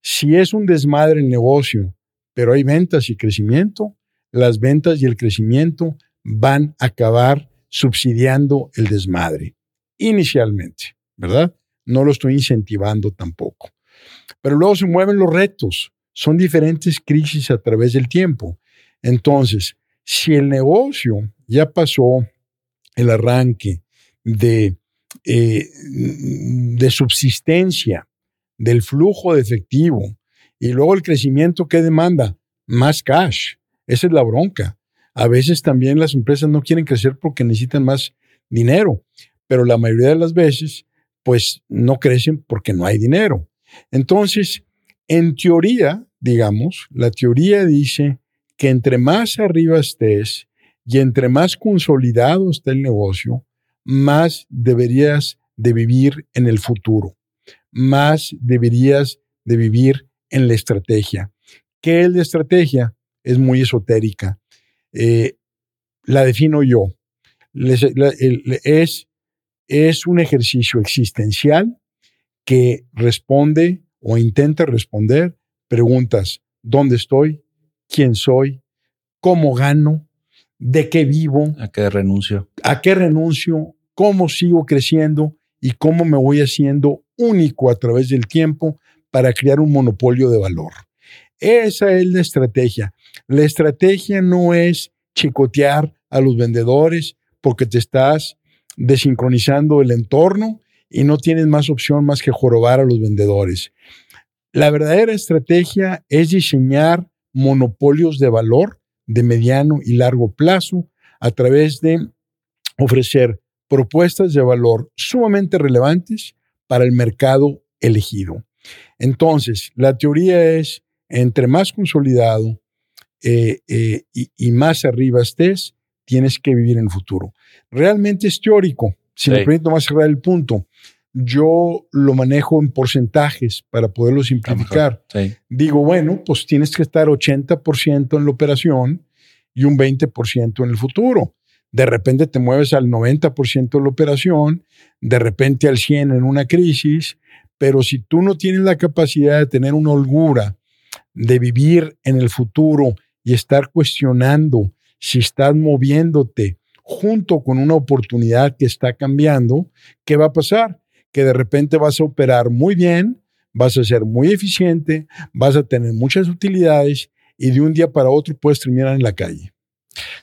Si es un desmadre el negocio, pero hay ventas y crecimiento, las ventas y el crecimiento van a acabar subsidiando el desmadre. Inicialmente, ¿verdad? No lo estoy incentivando tampoco. Pero luego se mueven los retos. Son diferentes crisis a través del tiempo. Entonces, si el negocio ya pasó el arranque de, eh, de subsistencia, del flujo de efectivo, y luego el crecimiento que demanda, más cash. Esa es la bronca. A veces también las empresas no quieren crecer porque necesitan más dinero, pero la mayoría de las veces, pues no crecen porque no hay dinero. Entonces, en teoría, digamos, la teoría dice que entre más arriba estés y entre más consolidado esté el negocio, más deberías de vivir en el futuro, más deberías de vivir en la estrategia. ¿Qué es la estrategia? Es muy esotérica. Eh, la defino yo. es, es un ejercicio existencial que responde o intenta responder preguntas. ¿Dónde estoy? ¿Quién soy? ¿Cómo gano? ¿De qué vivo? ¿A qué renuncio? ¿A qué renuncio? ¿Cómo sigo creciendo? ¿Y cómo me voy haciendo único a través del tiempo para crear un monopolio de valor? Esa es la estrategia. La estrategia no es chicotear a los vendedores porque te estás desincronizando el entorno y no tienes más opción más que jorobar a los vendedores. La verdadera estrategia es diseñar monopolios de valor de mediano y largo plazo a través de ofrecer propuestas de valor sumamente relevantes para el mercado elegido. Entonces, la teoría es, entre más consolidado eh, eh, y, más arriba estés, tienes que vivir en el futuro. Realmente es teórico. Si me permito más cerrar el punto, yo lo manejo en porcentajes para poderlo simplificar. Digo, bueno, pues tienes que estar 80% en la operación y un 20% en el futuro. De repente te mueves al 90% de la operación, de repente al 100% en una crisis, pero si tú no tienes la capacidad de tener una holgura, de vivir en el futuro y estar cuestionando si estás moviéndote junto con una oportunidad que está cambiando, ¿qué va a pasar? Que de repente vas a operar muy bien, vas a ser muy eficiente, vas a tener muchas utilidades y de un día para otro puedes terminar en la calle.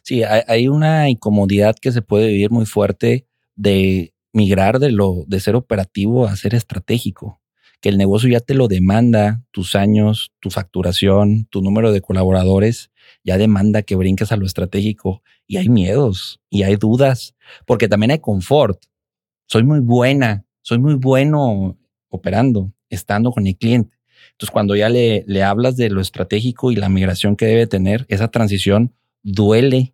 Sí, hay una incomodidad que se puede vivir muy fuerte de migrar de lo de ser operativo a ser estratégico, que el negocio ya te lo demanda, tus años, tu facturación, tu número de colaboradores, ya demanda que brinques a lo estratégico y hay miedos y hay dudas, porque también hay confort. Soy muy buena, soy muy bueno operando, estando con el cliente. Entonces, cuando ya le, le hablas de lo estratégico y la migración que debe tener, esa transición duele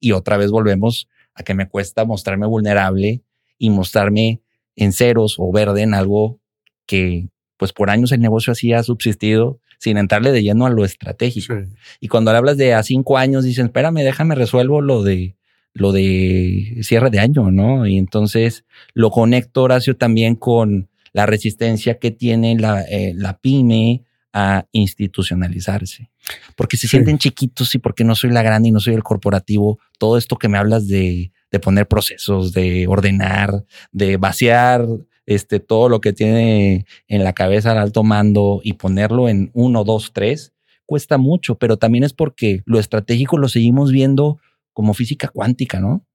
y otra vez volvemos a que me cuesta mostrarme vulnerable y mostrarme en ceros o verde en algo que pues por años el negocio así ha subsistido sin entrarle de lleno a lo estratégico. Y cuando le hablas de a cinco años, dicen, espérame, déjame resuelvo lo de lo de cierre de año, ¿no? Y entonces lo conecto, Horacio, también con la resistencia que tiene la, eh, la pyme a institucionalizarse. Porque se sienten chiquitos y porque no soy la grande y no soy el corporativo. Todo esto que me hablas de, de poner procesos, de ordenar, de vaciar este, todo lo que tiene en la cabeza el alto mando y ponerlo en uno, dos, tres, cuesta mucho, pero también es porque lo estratégico lo seguimos viendo como física cuántica, ¿no?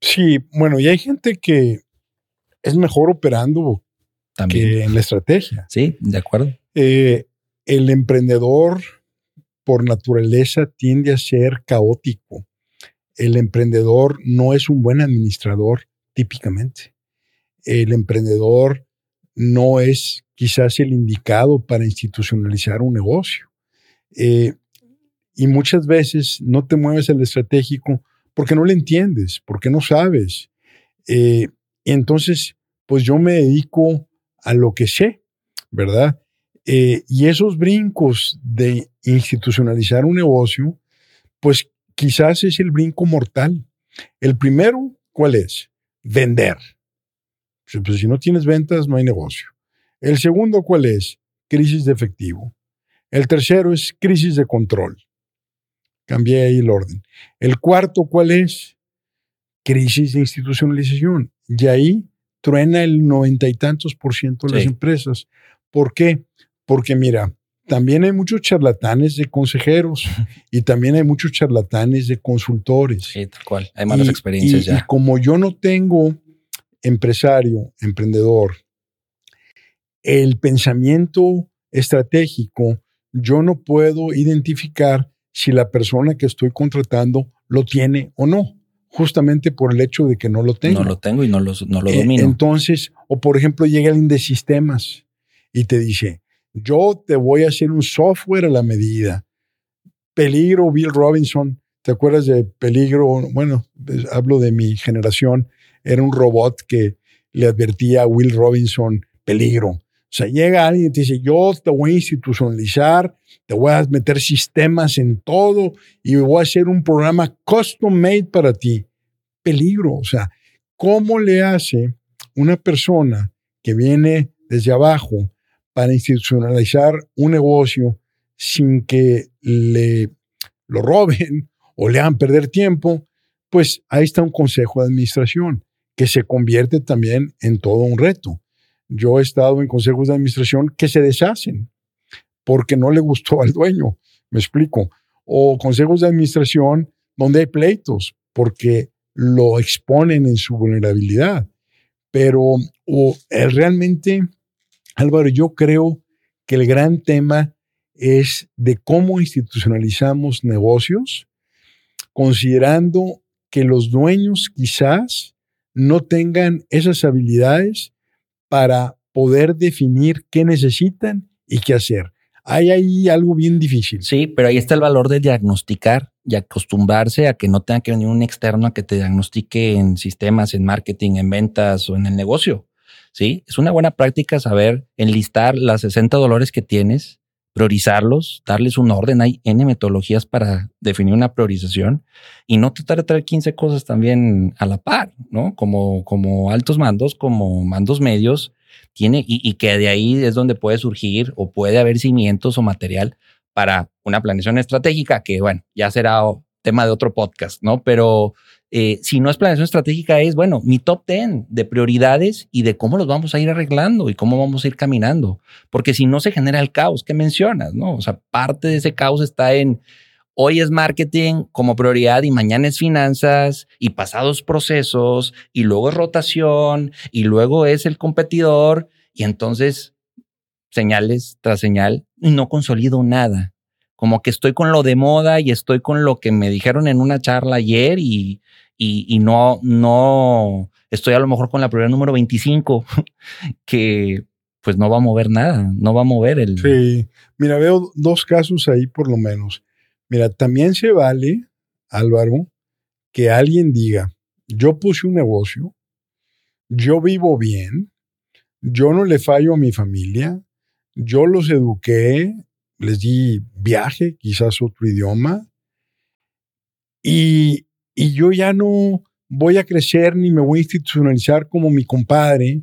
Sí, bueno, y hay gente que es mejor operando también. que en la estrategia. Sí, de acuerdo. Eh, el emprendedor por naturaleza tiende a ser caótico. El emprendedor no es un buen administrador típicamente el emprendedor no es quizás el indicado para institucionalizar un negocio. Eh, y muchas veces no te mueves al estratégico porque no le entiendes, porque no sabes. Eh, entonces, pues yo me dedico a lo que sé, ¿verdad? Eh, y esos brincos de institucionalizar un negocio, pues quizás es el brinco mortal. El primero, ¿cuál es? Vender. Pues si no tienes ventas, no hay negocio. El segundo, ¿cuál es? Crisis de efectivo. El tercero es crisis de control. Cambié ahí el orden. El cuarto, ¿cuál es? Crisis de institucionalización. Y ahí truena el noventa y tantos por ciento de las empresas. ¿Por qué? Porque mira, también hay muchos charlatanes de consejeros y también hay muchos charlatanes de consultores. Sí, tal cual. Hay malas experiencias ya. Y como yo no tengo empresario, emprendedor, el pensamiento estratégico, yo no puedo identificar si la persona que estoy contratando lo tiene o no, justamente por el hecho de que no lo tengo. No lo tengo y no lo, no lo eh, domino. entonces, o por ejemplo, llega alguien de sistemas y te dice, yo te voy a hacer un software a la medida. Peligro, Bill Robinson, ¿te acuerdas de Peligro? Bueno, hablo de mi generación era un robot que le advertía a Will Robinson peligro. O sea, llega alguien y te dice, yo te voy a institucionalizar, te voy a meter sistemas en todo y voy a hacer un programa custom made para ti. Peligro. O sea, ¿cómo le hace una persona que viene desde abajo para institucionalizar un negocio sin que le lo roben o le hagan perder tiempo? Pues ahí está un consejo de administración que se convierte también en todo un reto. Yo he estado en consejos de administración que se deshacen porque no le gustó al dueño, me explico. O consejos de administración donde hay pleitos porque lo exponen en su vulnerabilidad. Pero o, eh, realmente, Álvaro, yo creo que el gran tema es de cómo institucionalizamos negocios, considerando que los dueños quizás no tengan esas habilidades para poder definir qué necesitan y qué hacer. Hay ahí algo bien difícil. Sí, pero ahí está el valor de diagnosticar y acostumbrarse a que no tenga que venir un externo a que te diagnostique en sistemas, en marketing, en ventas o en el negocio. Sí, es una buena práctica saber enlistar las 60 dolores que tienes, priorizarlos, darles un orden. Hay N metodologías para definir una priorización y no tratar de traer 15 cosas también a la par, ¿no? Como, como altos mandos, como mandos medios, tiene y, y que de ahí es donde puede surgir o puede haber cimientos o material para una planeación estratégica que, bueno, ya será tema de otro podcast, ¿no? Pero eh, si no es planeación estratégica, es, bueno, mi top 10 de prioridades y de cómo los vamos a ir arreglando y cómo vamos a ir caminando. Porque si no se genera el caos que mencionas, ¿no? O sea, parte de ese caos está en hoy es marketing como prioridad y mañana es finanzas y pasados procesos y luego es rotación y luego es el competidor y entonces señales tras señal no consolido nada como que estoy con lo de moda y estoy con lo que me dijeron en una charla ayer y, y, no, no estoy a lo mejor con la prioridad número 25, que pues no va a mover nada, no va a mover el... Sí, mira, veo dos casos ahí por lo menos. Mira, también se vale, Álvaro, que alguien diga, yo puse un negocio, yo vivo bien, yo no le fallo a mi familia, yo los eduqué, les di viaje, quizás otro idioma, y, yo ya no voy a crecer ni me voy a institucionalizar como mi compadre,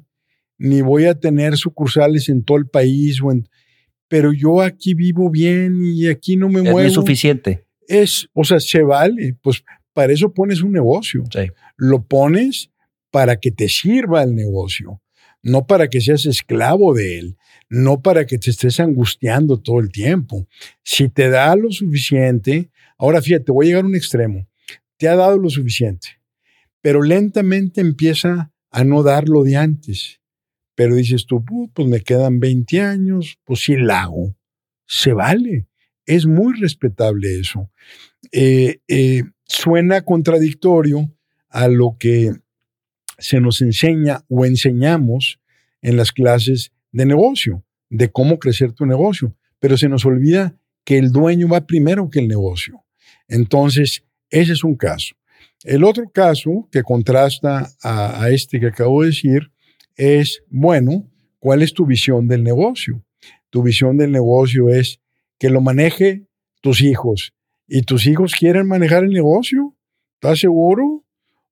ni voy a tener sucursales en todo el país, pero yo aquí vivo bien y aquí no me muevo. Es suficiente. Es, o sea, se vale, pues para eso pones un negocio. Lo pones para que te sirva el negocio, no para que seas esclavo de él no para que te estés angustiando todo el tiempo. Si te da lo suficiente, ahora fíjate, voy a llegar a un extremo, te ha dado lo suficiente, pero lentamente empieza a no dar lo de antes. Pero dices tú, pues me quedan 20 años, pues sí la hago. Se vale. Es muy respetable eso. Eh, eh, suena contradictorio a lo que se nos enseña o enseñamos en las clases de negocio, de cómo crecer tu negocio, pero se nos olvida que el dueño va primero que el negocio. Entonces, ese es un caso. El otro caso que contrasta a, este que acabo de decir es, bueno, ¿cuál es tu visión del negocio? Tu visión del negocio es que lo maneje tus hijos y tus hijos quieren manejar el negocio. ¿Estás seguro?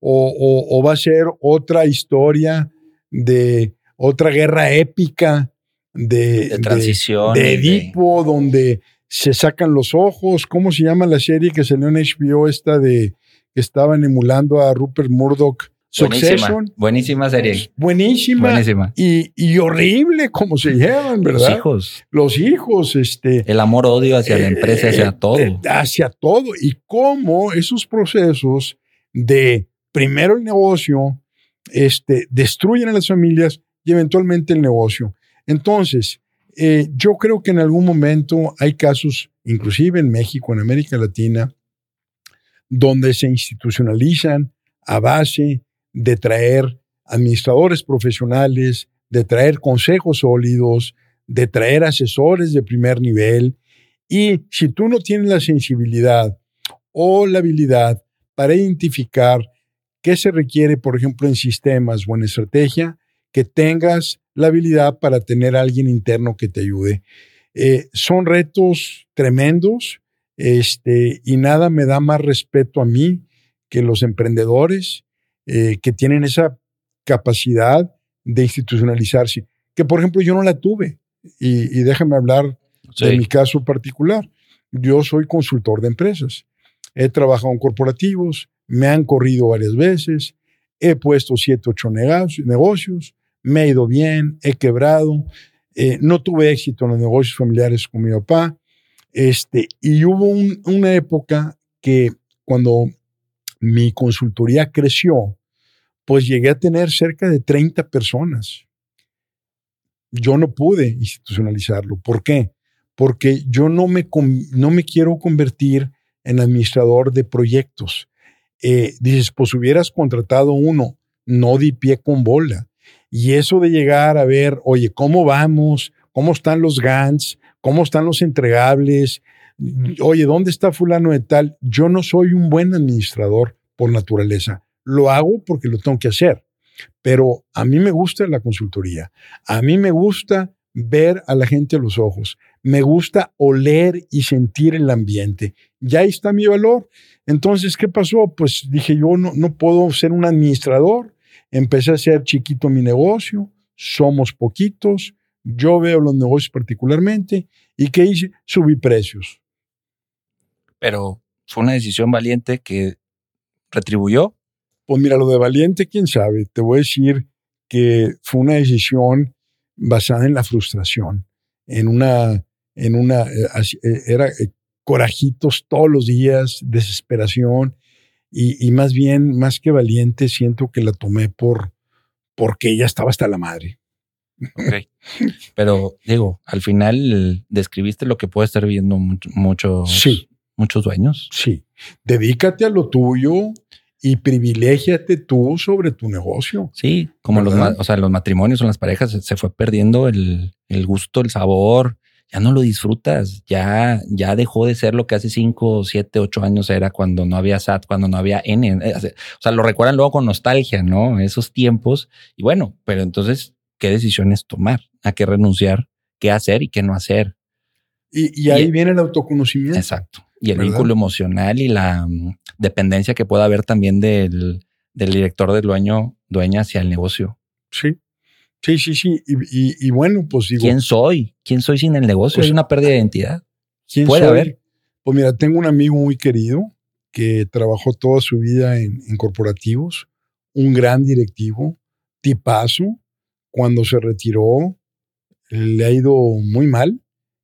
o va a ser otra historia de otra guerra épica de, transición. De, Edipo, donde se sacan los ojos. ¿Cómo se llama la serie que salió en HBO esta de que estaban emulando a Rupert Murdoch? Succession. Buenísima, serie. Buenísima. Buenísima. Y, y, horrible como se llevan, ¿verdad? Los hijos. Los hijos, este. El amor-odio hacia la empresa, hacia eh, todo. Eh, hacia todo. Y cómo esos procesos de primero el negocio, este, destruyen a las familias y eventualmente el negocio. Entonces, eh, yo creo que en algún momento hay casos, inclusive en México, en América Latina, donde se institucionalizan a base de traer administradores profesionales, de traer consejos sólidos, de traer asesores de primer nivel. Y si tú no tienes la sensibilidad o la habilidad para identificar qué se requiere, por ejemplo, en sistemas o en estrategia, que tengas la habilidad para tener a alguien interno que te ayude. Eh, son retos tremendos este, y nada me da más respeto a mí que los emprendedores eh, que tienen esa capacidad de institucionalizarse, que por ejemplo yo no la tuve y, déjame hablar de mi caso particular. Yo soy consultor de empresas, he trabajado en corporativos, me han corrido varias veces, he puesto siete, ocho negocios, me ha ido bien, he quebrado, eh, no tuve éxito en los negocios familiares con mi papá. Este, y hubo una época que cuando mi consultoría creció, pues llegué a tener cerca de 30 personas. Yo no pude institucionalizarlo. ¿Por qué? Porque yo no me, no me quiero convertir en administrador de proyectos. Eh, dices, pues hubieras contratado uno, no di pie con bola. Y eso de llegar a ver, oye, ¿cómo vamos? ¿Cómo están los GANs? ¿Cómo están los entregables? Oye, ¿dónde está fulano de tal? Yo no soy un buen administrador por naturaleza. Lo hago porque lo tengo que hacer. Pero a mí me gusta la consultoría. A mí me gusta ver a la gente a los ojos. Me gusta oler y sentir el ambiente. Ya ahí está mi valor. Entonces, ¿qué pasó? Pues dije, yo no, no puedo ser un administrador Empecé a hacer chiquito mi negocio, somos poquitos, yo veo los negocios particularmente y ¿qué hice? Subí precios. Pero fue una decisión valiente que retribuyó. Pues mira, lo de valiente, quién sabe. Te voy a decir que fue una decisión basada en la frustración, en una, en una, eh, eh, era eh, corajitos todos los días, desesperación, y, más bien, más que valiente, siento que la tomé por porque ella estaba hasta la madre. Ok. Pero digo, al final describiste lo que puede estar viendo muchos, sí. muchos dueños. Sí. Dedícate a lo tuyo y privilégiate tú sobre tu negocio. Sí, como los, o sea, los matrimonios o las parejas se, fue perdiendo el, el, gusto, el sabor, ya no lo disfrutas, ya, ya dejó de ser lo que hace cinco, siete, ocho años era cuando no había SAT, cuando no había N. Eh, o sea, lo recuerdan luego con nostalgia, ¿no? Esos tiempos. Y bueno, pero entonces, ¿qué decisiones tomar? ¿A qué renunciar? ¿Qué hacer y qué no hacer? Y, ahí viene el autoconocimiento. Exacto. Y el vínculo emocional y la mm, dependencia que pueda haber también del, del director del dueño, dueña hacia el negocio. Sí, Sí, sí, sí. Y, bueno, pues digo. ¿Quién soy? ¿Quién soy sin el negocio? Pues, es una pérdida de identidad. ¿Quién Puede haber. Pues mira, tengo un amigo muy querido que trabajó toda su vida en, corporativos, un gran directivo, tipazo. Cuando se retiró, le ha ido muy mal,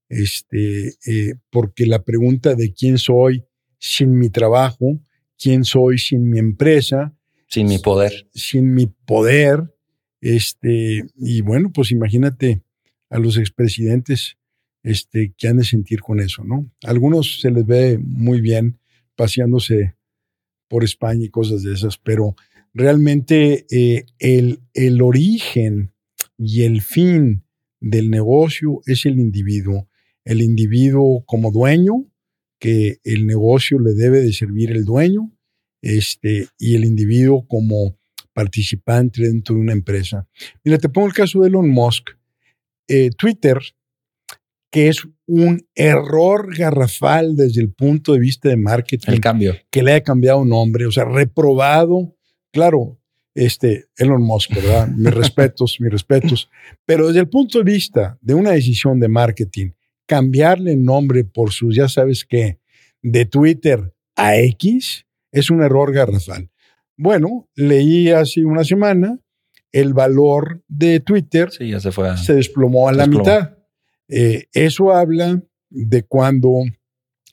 este, eh, porque la pregunta de quién soy sin mi trabajo, quién soy sin mi empresa, sin mi poder, sin mi poder, este, y bueno, pues imagínate a los expresidentes este, que han de sentir con eso, ¿no? algunos se les ve muy bien paseándose por España y cosas de esas, pero realmente eh, el, el origen y el fin del negocio es el individuo. El individuo como dueño, que el negocio le debe de servir el dueño, este, y el individuo como participante dentro de una empresa. Mira, te pongo el caso de Elon Musk. Eh, Twitter, que es un error garrafal desde el punto de vista de marketing. El cambio. Que le haya cambiado nombre, o sea, reprobado. Claro, este, Elon Musk, ¿verdad? mis respetos, mis respetos. Pero desde el punto de vista de una decisión de marketing, cambiarle el nombre por sus, ya sabes qué, de Twitter a X, es un error garrafal. Bueno, leí hace una semana el valor de Twitter ya se, fue se desplomó a la mitad. Eh, eso habla de cuando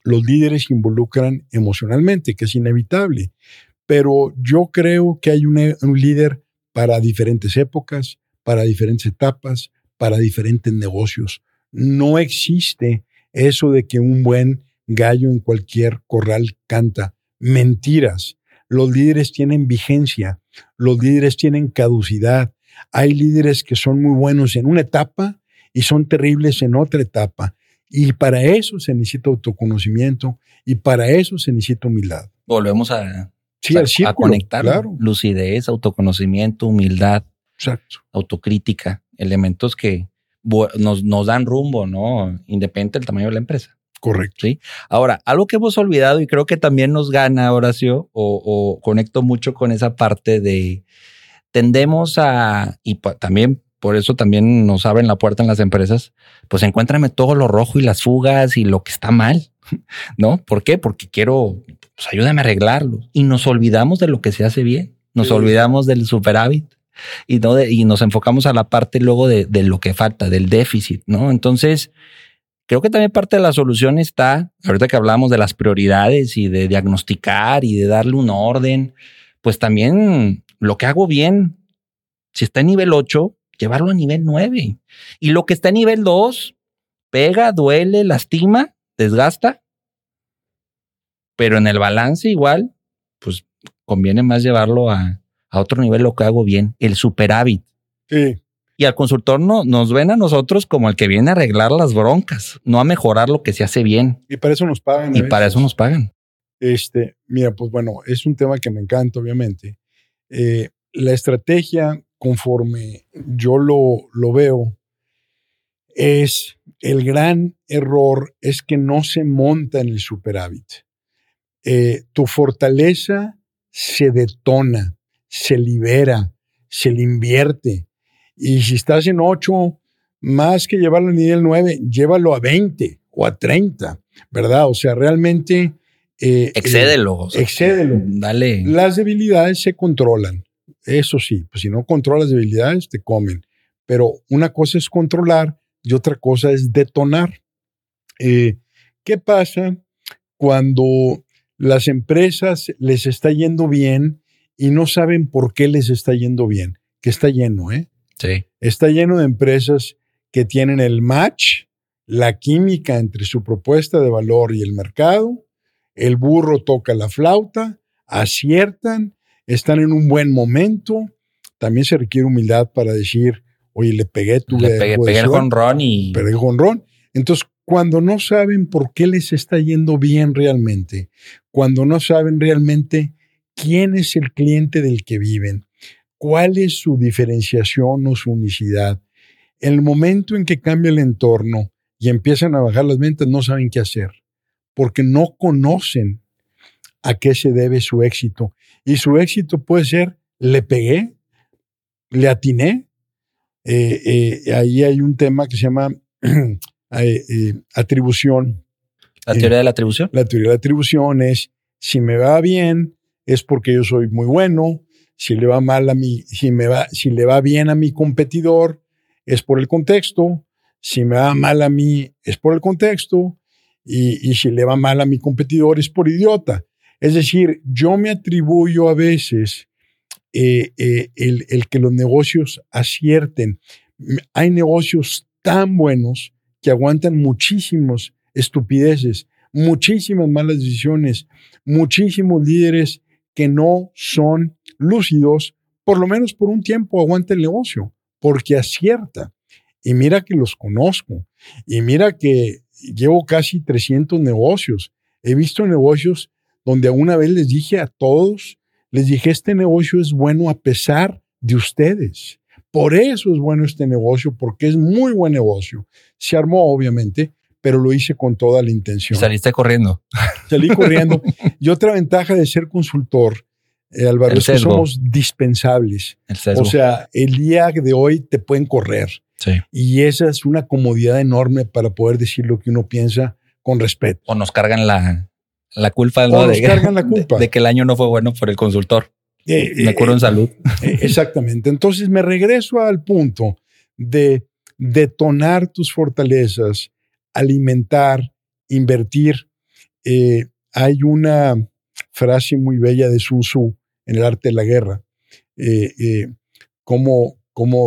los líderes se involucran emocionalmente, que es inevitable. Pero yo creo que hay un, un líder para diferentes épocas, para diferentes etapas, para diferentes negocios. No existe eso de que un buen gallo en cualquier corral canta. Mentiras. Los líderes tienen vigencia, los líderes tienen caducidad. Hay líderes que son muy buenos en una etapa y son terribles en otra etapa. Y para eso se necesita autoconocimiento y para eso se necesita humildad. Volvemos a, sí, a conectar lucidez, autoconocimiento, humildad. Exacto. autocrítica, elementos que nos, nos dan rumbo, ¿no? Independiente del tamaño de la empresa. Correcto. ¿sí? Ahora, algo que hemos olvidado y creo que también nos gana, Horacio, o, o conecto mucho con esa parte de tendemos a, y también por eso también nos abren la puerta en las empresas, pues encuéntrame todo lo rojo y las fugas y lo que está mal, ¿no? ¿Por qué? Porque quiero, pues ayúdame a arreglarlo. Y nos olvidamos de lo que se hace bien, nos olvidamos del superávit y, no y nos enfocamos a la parte luego de, de lo que falta, del déficit, ¿no? Entonces, Creo que también parte de la solución está, ahorita que hablamos de las prioridades y de diagnosticar y de darle un orden, pues también lo que hago bien, si está en nivel 8, llevarlo a nivel 9. Y lo que está en nivel 2, pega, duele, lastima, desgasta. Pero en el balance igual, pues conviene más llevarlo a, a otro nivel lo que hago bien, el superávit. Sí. Y al consultor no, nos ven a nosotros como el que viene a arreglar las broncas, no a mejorar lo que se hace bien. Y para eso nos pagan. Y para eso nos pagan. Este, mira, pues bueno, es un tema que me encanta, obviamente. Eh, la estrategia, conforme yo lo, lo veo, es el gran error es que no se monta en el superávit. Eh, tu fortaleza se detona, se libera, se le invierte. Y si estás en 8, más que llevarlo a nivel 9, llévalo a 20 o a 30, ¿verdad? O sea, realmente... Eh, excédelo. Eh, excédelo. Dale. Las debilidades se controlan. Eso sí, pues si no controlas debilidades, te comen. Pero una cosa es controlar y otra cosa es detonar. Eh, ¿Qué pasa cuando las empresas les está yendo bien y no saben por qué les está yendo bien? Que está lleno, ¿eh? Sí. Está lleno de empresas que tienen el match, la química entre su propuesta de valor y el mercado. El burro toca la flauta, aciertan, están en un buen momento. También se requiere humildad para decir, oye, le pegué, tu Le pegué, pegué el jonrón y... Pegué el jonrón. Entonces, cuando no saben por qué les está yendo bien realmente, cuando no saben realmente quién es el cliente del que viven, cuál es su diferenciación o su unicidad. El momento en que cambia el entorno y empiezan a bajar las ventas, no saben qué hacer, porque no conocen a qué se debe su éxito. Y su éxito puede ser, le pegué, le atiné. Eh, eh, ahí hay un tema que se llama eh, atribución. ¿La teoría de la atribución? La teoría de la atribución es, si me va bien, es porque yo soy muy bueno, si le va mal a mí, si me va, si le va bien a mi competidor, es por el contexto. Si me va mal a mí, es por el contexto. Y, y si le va mal a mi competidor, es por idiota. Es decir, yo me atribuyo a veces eh, eh, el, el que los negocios acierten. Hay negocios tan buenos que aguantan muchísimas estupideces, muchísimas malas decisiones, muchísimos líderes que no son lúcidos, por lo menos por un tiempo aguanta el negocio, porque acierta. Y mira que los conozco. Y mira que llevo casi 300 negocios. He visto negocios donde una vez les dije a todos, les dije, este negocio es bueno a pesar de ustedes. Por eso es bueno este negocio, porque es muy buen negocio. Se armó, obviamente, pero lo hice con toda la intención. Y saliste corriendo. Salí corriendo. y otra ventaja de ser consultor eh, Álvaro, es que somos dispensables. O sea, el día de hoy te pueden correr. Sí. Y esa es una comodidad enorme para poder decir lo que uno piensa con respeto. O nos cargan la, la culpa, ¿no? nos cargan la culpa. De, que el año no fue bueno por el consultor. Eh, me curo en salud. Eh, exactamente. Entonces me regreso al punto de detonar tus fortalezas, alimentar, invertir. hay una frase muy bella de Sun Tzu en el arte de la guerra, eh, eh, cómo,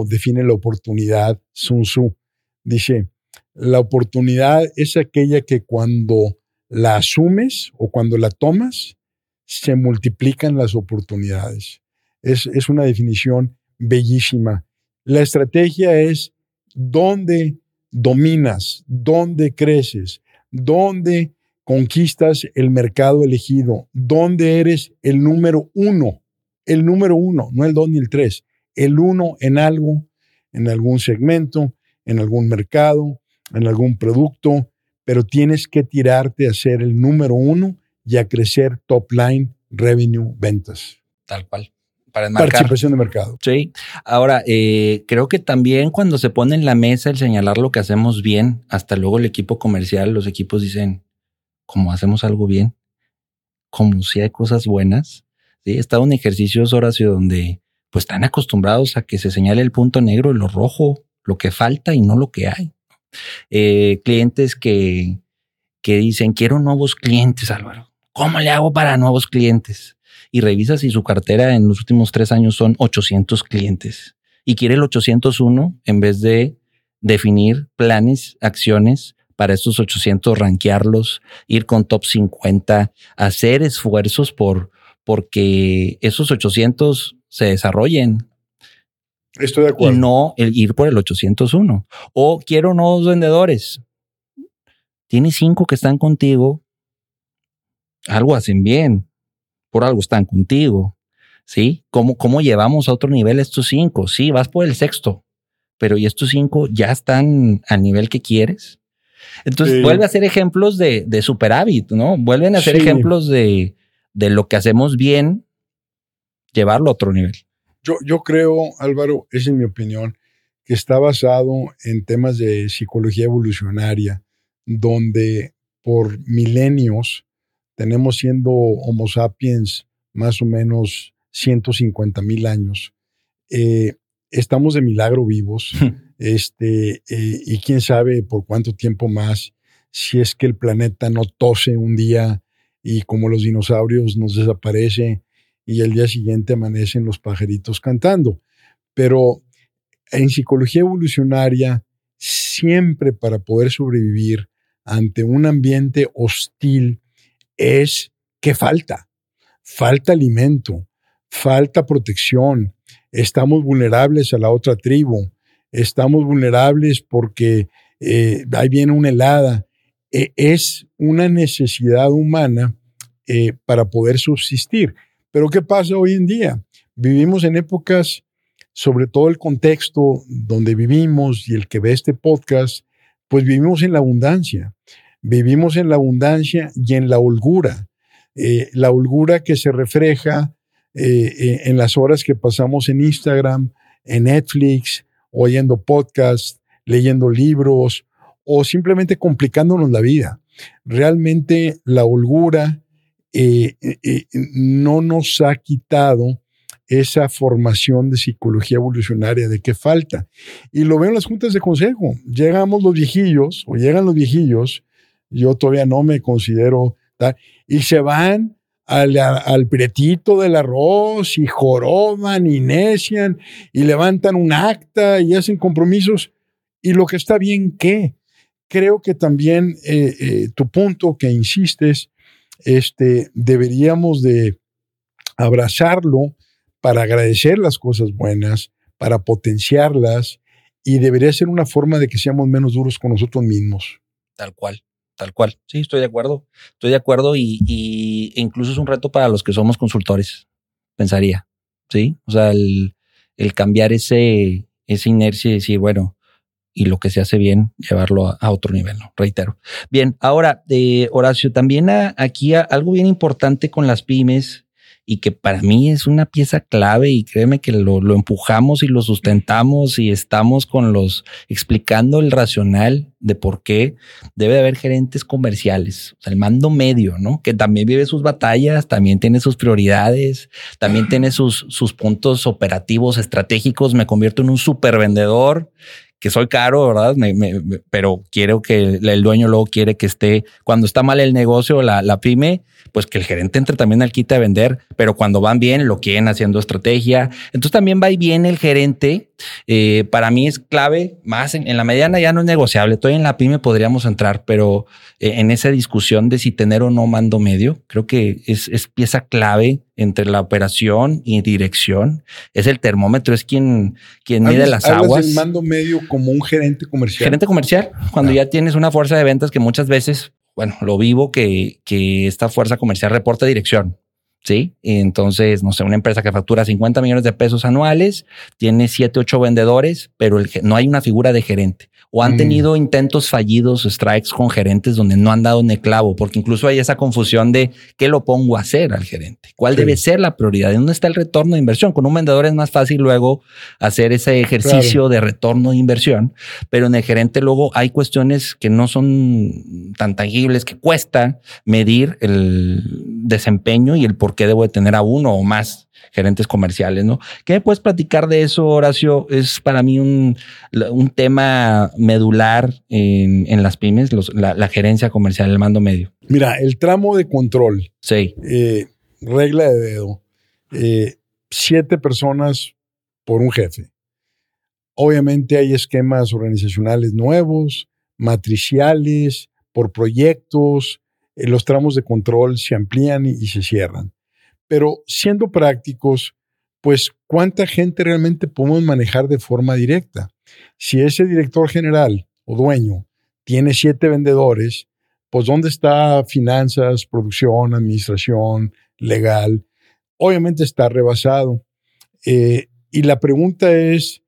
define la oportunidad Sun Tzu. Dice, la oportunidad es aquella que cuando la asumes o cuando la tomas, se multiplican las oportunidades. Es, es una definición bellísima. La estrategia es dónde dominas, dónde creces, dónde conquistas el mercado elegido, donde eres el número uno, el número uno, no el dos ni el tres, el uno en algo, en algún segmento, en algún mercado, en algún producto, pero tienes que tirarte a ser el número uno y a crecer top line, revenue, ventas. Tal cual. Para Participación de mercado. Sí. Ahora, eh, creo que también cuando se pone en la mesa el señalar lo que hacemos bien, hasta luego el equipo comercial, los equipos dicen, como hacemos algo bien, como si hay cosas buenas. Sí, he estado en ejercicios, Horacio, donde pues están acostumbrados a que se señale el punto negro y lo rojo, lo que falta y no lo que hay. Eh, clientes que, que dicen, quiero nuevos clientes, Álvaro. ¿Cómo le hago para nuevos clientes? Y revisa si su cartera en los últimos tres años son 800 clientes y quiere el 801 en vez de definir planes, acciones para estos 800, rankearlos, ir con top 50, hacer esfuerzos por porque esos 800 se desarrollen. Estoy de acuerdo. Y no el ir por el 801. O quiero nuevos vendedores. Tienes cinco que están contigo. Algo hacen bien. Por algo están contigo. ¿Sí? ¿Cómo, cómo llevamos a otro nivel estos cinco? Sí, vas por el sexto. Pero ¿y estos cinco ya están al nivel que quieres? Entonces vuelve a ser ejemplos de, de superávit, ¿no? Vuelven a ser ejemplos de, de lo que hacemos bien, llevarlo a otro nivel. Yo, yo creo, Álvaro, esa es mi opinión, que está basado en temas de psicología evolucionaria, donde por milenios tenemos siendo Homo sapiens más o menos 150 mil años. Eh, estamos de milagro vivos, este, eh, y quién sabe por cuánto tiempo más, si es que el planeta no tose un día y como los dinosaurios nos desaparece y el día siguiente amanecen los pajaritos cantando. Pero en psicología evolucionaria, siempre para poder sobrevivir ante un ambiente hostil es que falta. Falta alimento, falta protección, estamos vulnerables a la otra tribu, estamos vulnerables porque eh, ahí viene una helada. E, es una necesidad humana eh, para poder subsistir. Pero ¿qué pasa hoy en día? Vivimos en épocas, sobre todo el contexto donde vivimos y el que ve este podcast, pues vivimos en la abundancia. Vivimos en la abundancia y en la holgura. Eh, la holgura que se refleja eh, eh, en las horas que pasamos en Instagram, en Netflix, oyendo podcasts, leyendo libros o simplemente complicándonos la vida. Realmente la holgura no nos ha quitado esa formación de psicología evolucionaria de qué falta. Y lo veo en las juntas de consejo. Llegamos los viejillos o llegan los viejillos, yo todavía no me considero tal, y se van al, al pretito del arroz y joroban y necian y levantan un acta y hacen compromisos. Y lo que está bien, ¿qué? Creo que también tu punto que insistes este, deberíamos de abrazarlo para agradecer las cosas buenas, para potenciarlas y debería ser una forma de que seamos menos duros con nosotros mismos. Tal cual, tal cual. Sí, estoy de acuerdo. Estoy de acuerdo y, y incluso es un reto para los que somos consultores, pensaría. Sí, o sea, el, el cambiar ese, esa inercia y decir, bueno, y lo que se hace bien, llevarlo a, otro nivel, ¿no? reitero. Bien, ahora, eh, Horacio, también aquí algo bien importante con las pymes y que para mí es una pieza clave y créeme que lo, lo, empujamos y lo sustentamos y estamos con los explicando el racional de por qué debe haber gerentes comerciales, o sea, el mando medio, ¿no? Que también vive sus batallas, también tiene sus prioridades, también tiene sus, sus puntos operativos estratégicos. Me convierto en un super vendedor que soy caro, ¿verdad? pero quiero que el dueño luego quiere que esté, cuando está mal el negocio, la, la pyme, pues que el gerente entre también al quita de vender, pero cuando van bien, lo quieren haciendo estrategia. Entonces también va y viene el gerente. Eh, para mí es clave, más en, la mediana ya no es negociable, todavía en la pyme podríamos entrar, pero eh, en esa discusión de si tener o no mando medio, creo que es, es pieza clave entre la operación y dirección. Es el termómetro, es quien, quien mide las aguas. el mando medio como un gerente comercial. Gerente comercial, cuando ya tienes una fuerza de ventas que muchas veces bueno, lo vivo que, que esta fuerza comercial reporta dirección. ¿Sí? Entonces, no sé, una empresa que factura 50 millones de pesos anuales, tiene 7, 8 vendedores, pero no hay una figura de gerente o han mm. tenido intentos fallidos, strikes con gerentes donde no han dado en el clavo, porque incluso hay esa confusión de qué lo pongo a hacer al gerente, cuál debe ser la prioridad, dónde está el retorno de inversión. Con un vendedor es más fácil luego hacer ese ejercicio de retorno de inversión, pero en el gerente luego hay cuestiones que no son tan tangibles, que cuesta medir el desempeño y el por qué debo de tener a uno o más gerentes comerciales, ¿no? ¿Qué me puedes platicar de eso, Horacio? Es para mí un, tema medular en, las pymes, la, gerencia comercial, el mando medio. Mira, el tramo de control. Sí. Eh, regla de dedo. Eh, siete personas por un jefe. Obviamente hay esquemas organizacionales nuevos, matriciales, por proyectos. Eh, los tramos de control se amplían y se cierran. Pero siendo prácticos, pues cuánta gente realmente podemos manejar de forma directa. Si ese director general o dueño tiene siete vendedores, pues ¿dónde está finanzas, producción, administración, legal? Obviamente está rebasado. Eh, y la pregunta es,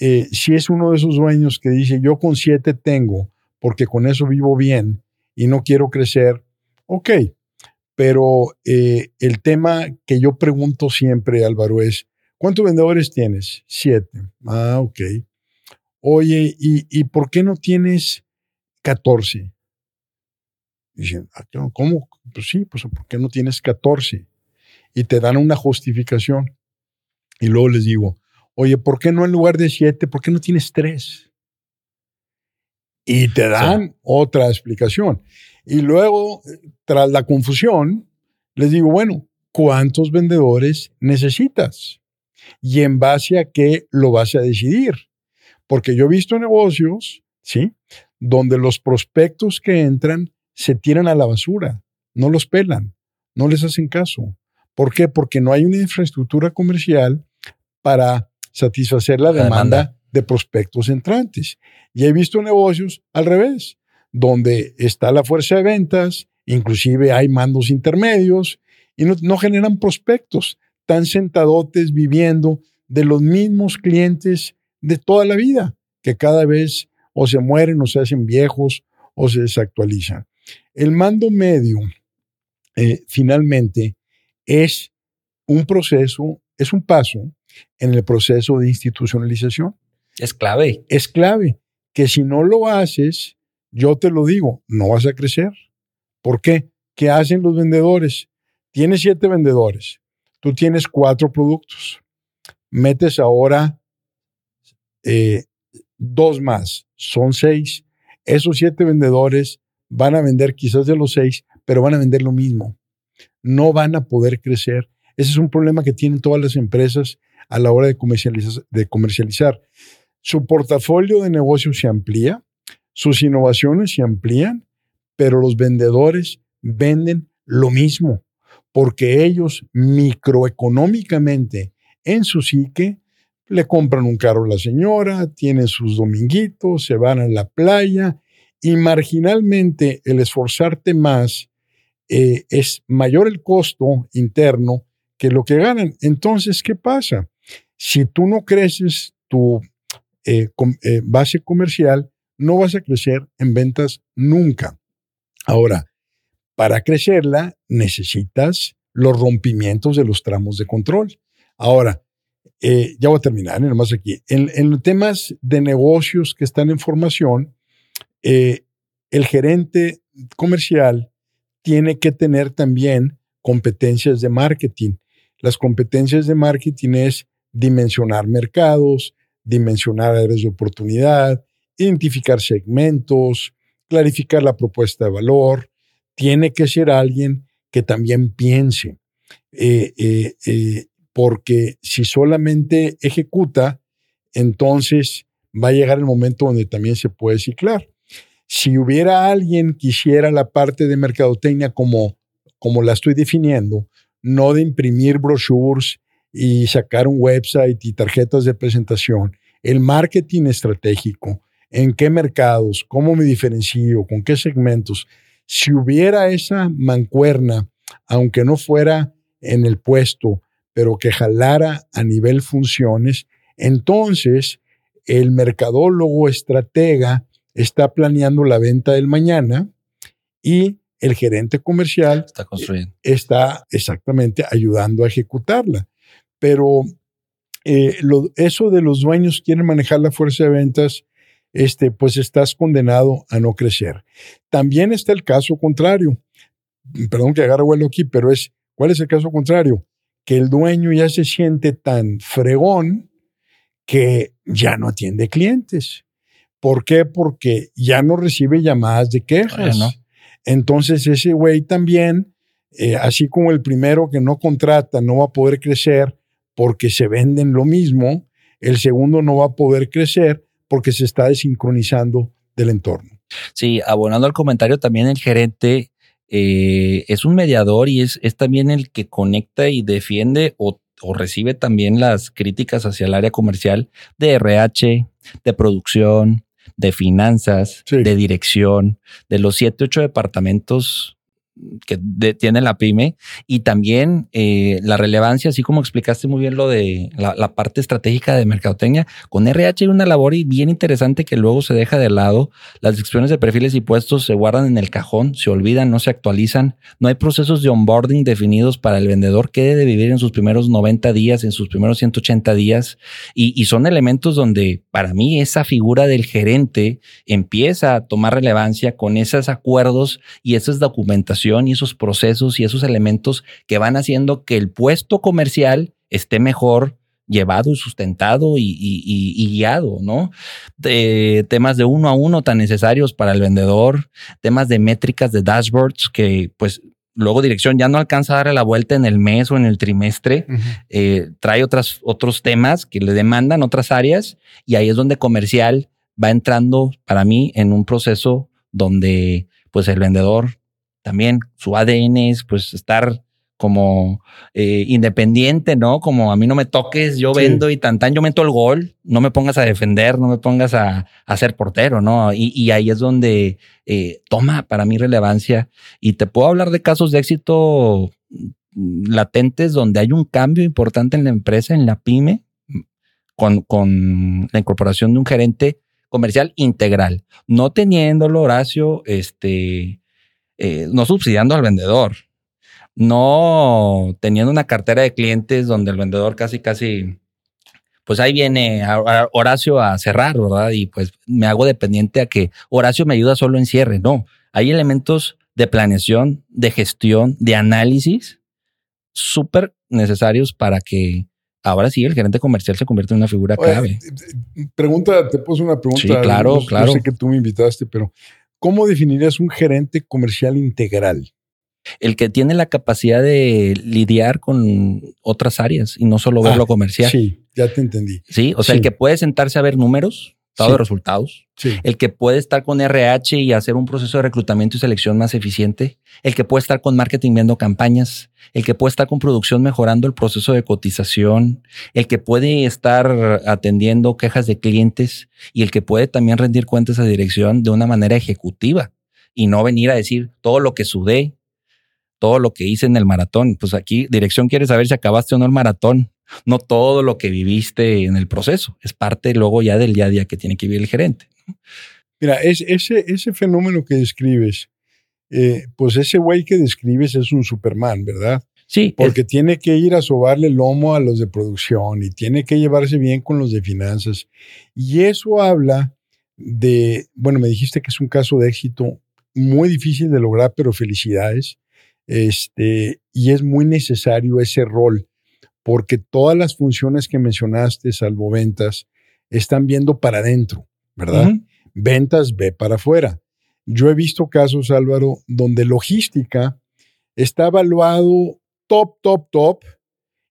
eh, si es uno de esos dueños que dice, yo con siete tengo, porque con eso vivo bien y no quiero crecer, ok, pero eh, el tema que yo pregunto siempre, Álvaro, es, ¿cuántos vendedores tienes? Siete. Ah, ok. Oye, ¿y, por qué no tienes 14? Dicen, ah, ¿cómo? Pues sí, pues ¿por qué no tienes 14? Y te dan una justificación. Y luego les digo, oye, ¿por qué no en lugar de siete, por qué no tienes tres? Y te dan otra explicación. Y luego, tras la confusión, les digo, bueno, ¿cuántos vendedores necesitas? Y en base a qué lo vas a decidir. Porque yo he visto negocios, ¿sí? Donde los prospectos que entran se tiran a la basura, no los pelan, no les hacen caso. ¿Por qué? Porque no hay una infraestructura comercial para satisfacer la, demanda de prospectos entrantes. Y he visto negocios al revés donde está la fuerza de ventas, inclusive hay mandos intermedios y no, generan prospectos, tan sentadotes viviendo de los mismos clientes de toda la vida, que cada vez o se mueren o se hacen viejos o se desactualizan. El mando medio, eh, finalmente, es un proceso, es un paso en el proceso de institucionalización. Es clave. Es clave, que si no lo haces, yo te lo digo, no vas a crecer. ¿Por qué? ¿Qué hacen los vendedores? Tienes siete vendedores, tú tienes cuatro productos, metes ahora eh, dos más, son seis. Esos siete vendedores van a vender quizás de los seis, pero van a vender lo mismo. No van a poder crecer. Ese es un problema que tienen todas las empresas a la hora de comercializar. De comercializar. Su portafolio de negocios se amplía, sus innovaciones se amplían, pero los vendedores venden lo mismo, porque ellos microeconómicamente en su psique le compran un carro a la señora, tienen sus dominguitos, se van a la playa y marginalmente el esforzarte más eh, es mayor el costo interno que lo que ganan. Entonces, ¿qué pasa? Si tú no creces tu eh, eh, base comercial, no vas a crecer en ventas nunca. Ahora, para crecerla necesitas los rompimientos de los tramos de control. Ahora, eh, ya voy a terminar, nada más aquí. En, temas de negocios que están en formación, eh, el gerente comercial tiene que tener también competencias de marketing. Las competencias de marketing es dimensionar mercados, dimensionar áreas de oportunidad, identificar segmentos, clarificar la propuesta de valor. Tiene que ser alguien que también piense, eh, eh, eh, porque si solamente ejecuta, entonces va a llegar el momento donde también se puede ciclar. Si hubiera alguien que hiciera la parte de mercadotecnia como, como la estoy definiendo, no de imprimir brochures y sacar un website y tarjetas de presentación, el marketing estratégico, en qué mercados, cómo me diferencio, con qué segmentos. Si hubiera esa mancuerna, aunque no fuera en el puesto, pero que jalara a nivel funciones, entonces el mercadólogo estratega está planeando la venta del mañana y el gerente comercial está, construyendo. está exactamente ayudando a ejecutarla. Pero eh, eso de los dueños quieren manejar la fuerza de ventas, este, pues estás condenado a no crecer. También está el caso contrario. Perdón que agarre vuelo aquí, pero es, ¿cuál es el caso contrario? Que el dueño ya se siente tan fregón que ya no atiende clientes. ¿Por qué? Porque ya no recibe llamadas de quejas. Entonces ese güey también, eh, así como el primero que no contrata no va a poder crecer porque se venden lo mismo, el segundo no va a poder crecer porque se está desincronizando del entorno. Sí, abonando al comentario, también el gerente eh, es un mediador y es, es, también el que conecta y defiende o, o, recibe también las críticas hacia el área comercial de RH, de producción, de finanzas, de dirección, de los siete, ocho departamentos que tiene la pyme y también eh, la relevancia, así como explicaste muy bien lo de la, parte estratégica de mercadotecnia, con RH hay una labor bien interesante que luego se deja de lado. Las descripciones de perfiles y puestos se guardan en el cajón, se olvidan, no se actualizan. No hay procesos de onboarding definidos para el vendedor que debe vivir en sus primeros 90 días, en sus primeros 180 días. Y, y son elementos donde para mí esa figura del gerente empieza a tomar relevancia con esos acuerdos y esas documentaciones y esos procesos y esos elementos que van haciendo que el puesto comercial esté mejor llevado y sustentado y, guiado, ¿no? De temas de uno a uno tan necesarios para el vendedor, temas de métricas de dashboards que pues luego dirección ya no alcanza a darle la vuelta en el mes o en el trimestre, eh, trae otras, otros temas que le demandan otras áreas y ahí es donde comercial va entrando para mí en un proceso donde pues el vendedor también su ADN es pues estar como eh, independiente, ¿no? Como a mí no me toques, yo vendo y tan tan yo meto el gol, no me pongas a defender, no me pongas a, a ser portero, ¿no? Y, ahí es donde eh, toma para mí relevancia y te puedo hablar de casos de éxito latentes donde hay un cambio importante en la empresa, en la pyme, con, con la incorporación de un gerente comercial integral, no teniéndolo, Horacio, este, eh, no subsidiando al vendedor, no teniendo una cartera de clientes donde el vendedor casi, casi, pues ahí viene Horacio a cerrar, ¿verdad? Y pues me hago dependiente a que Horacio me ayuda solo en cierre. No, hay elementos de planeación, de gestión, de análisis súper necesarios para que ahora sí el gerente comercial se convierta en una figura clave. Pregunta, te puse una pregunta. Sí, claro, claro. Yo sé que tú me invitaste, pero ¿Cómo definirías un gerente comercial integral? El que tiene la capacidad de lidiar con otras áreas y no solo ver lo ah, comercial. Sí, ya te entendí. Sí, o sea, el que puede sentarse a ver números, estado de resultados, el que puede estar con RH y hacer un proceso de reclutamiento y selección más eficiente, el que puede estar con marketing viendo campañas, el que puede estar con producción mejorando el proceso de cotización, el que puede estar atendiendo quejas de clientes. Y el que puede también rendir cuentas a dirección de una manera ejecutiva. Y no venir a decir todo lo que sudé, todo lo que hice en el maratón. Pues aquí dirección quiere saber si acabaste o no el maratón no todo lo que viviste en el proceso, es parte luego ya del día a día que tiene que vivir el gerente. Mira, es, ese, ese fenómeno que describes, eh, pues ese güey que describes es un Superman, ¿verdad? Sí. Porque tiene que ir a sobarle el lomo a los de producción y tiene que llevarse bien con los de finanzas. Y eso habla de, bueno, me dijiste que es un caso de éxito muy difícil de lograr, pero felicidades. Este, y es muy necesario ese rol porque todas las funciones que mencionaste, salvo ventas, están viendo para adentro, ¿verdad? Ventas ve para afuera. Yo he visto casos, Álvaro, donde logística está evaluado top, top, top,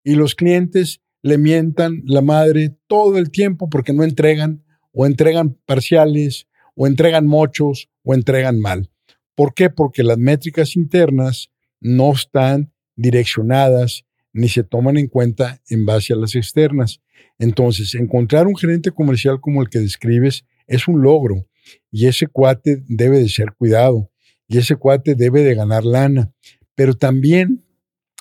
y los clientes le mientan la madre todo el tiempo porque no entregan, o entregan parciales, o entregan mochos, o entregan mal. ¿Por qué? Porque las métricas internas no están direccionadas ni se toman en cuenta en base a las externas. Entonces, encontrar un gerente comercial como el que describes es un logro y ese cuate debe de ser cuidado y ese cuate debe de ganar lana. Pero también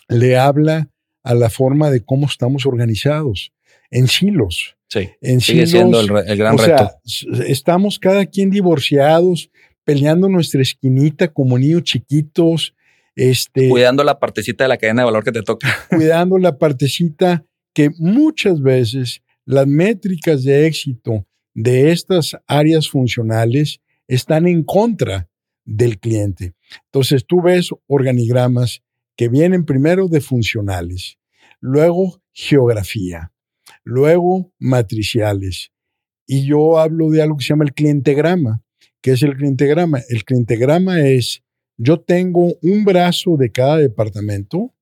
le habla a la forma de cómo estamos organizados, en silos. Sí, en sigue silos, siendo el, el gran o reto. sea, estamos cada quien divorciados, peleando nuestra esquinita como niños chiquitos, este, Cuidando la partecita de la cadena de valor que te toca. cuidando la partecita que muchas veces las métricas de éxito de estas áreas funcionales están en contra del cliente. Entonces tú ves organigramas que vienen primero de funcionales, luego geografía, luego matriciales. Y yo hablo de algo que se llama el clientegrama. ¿Qué es el clientegrama? El clientegrama es, yo tengo un brazo de cada departamento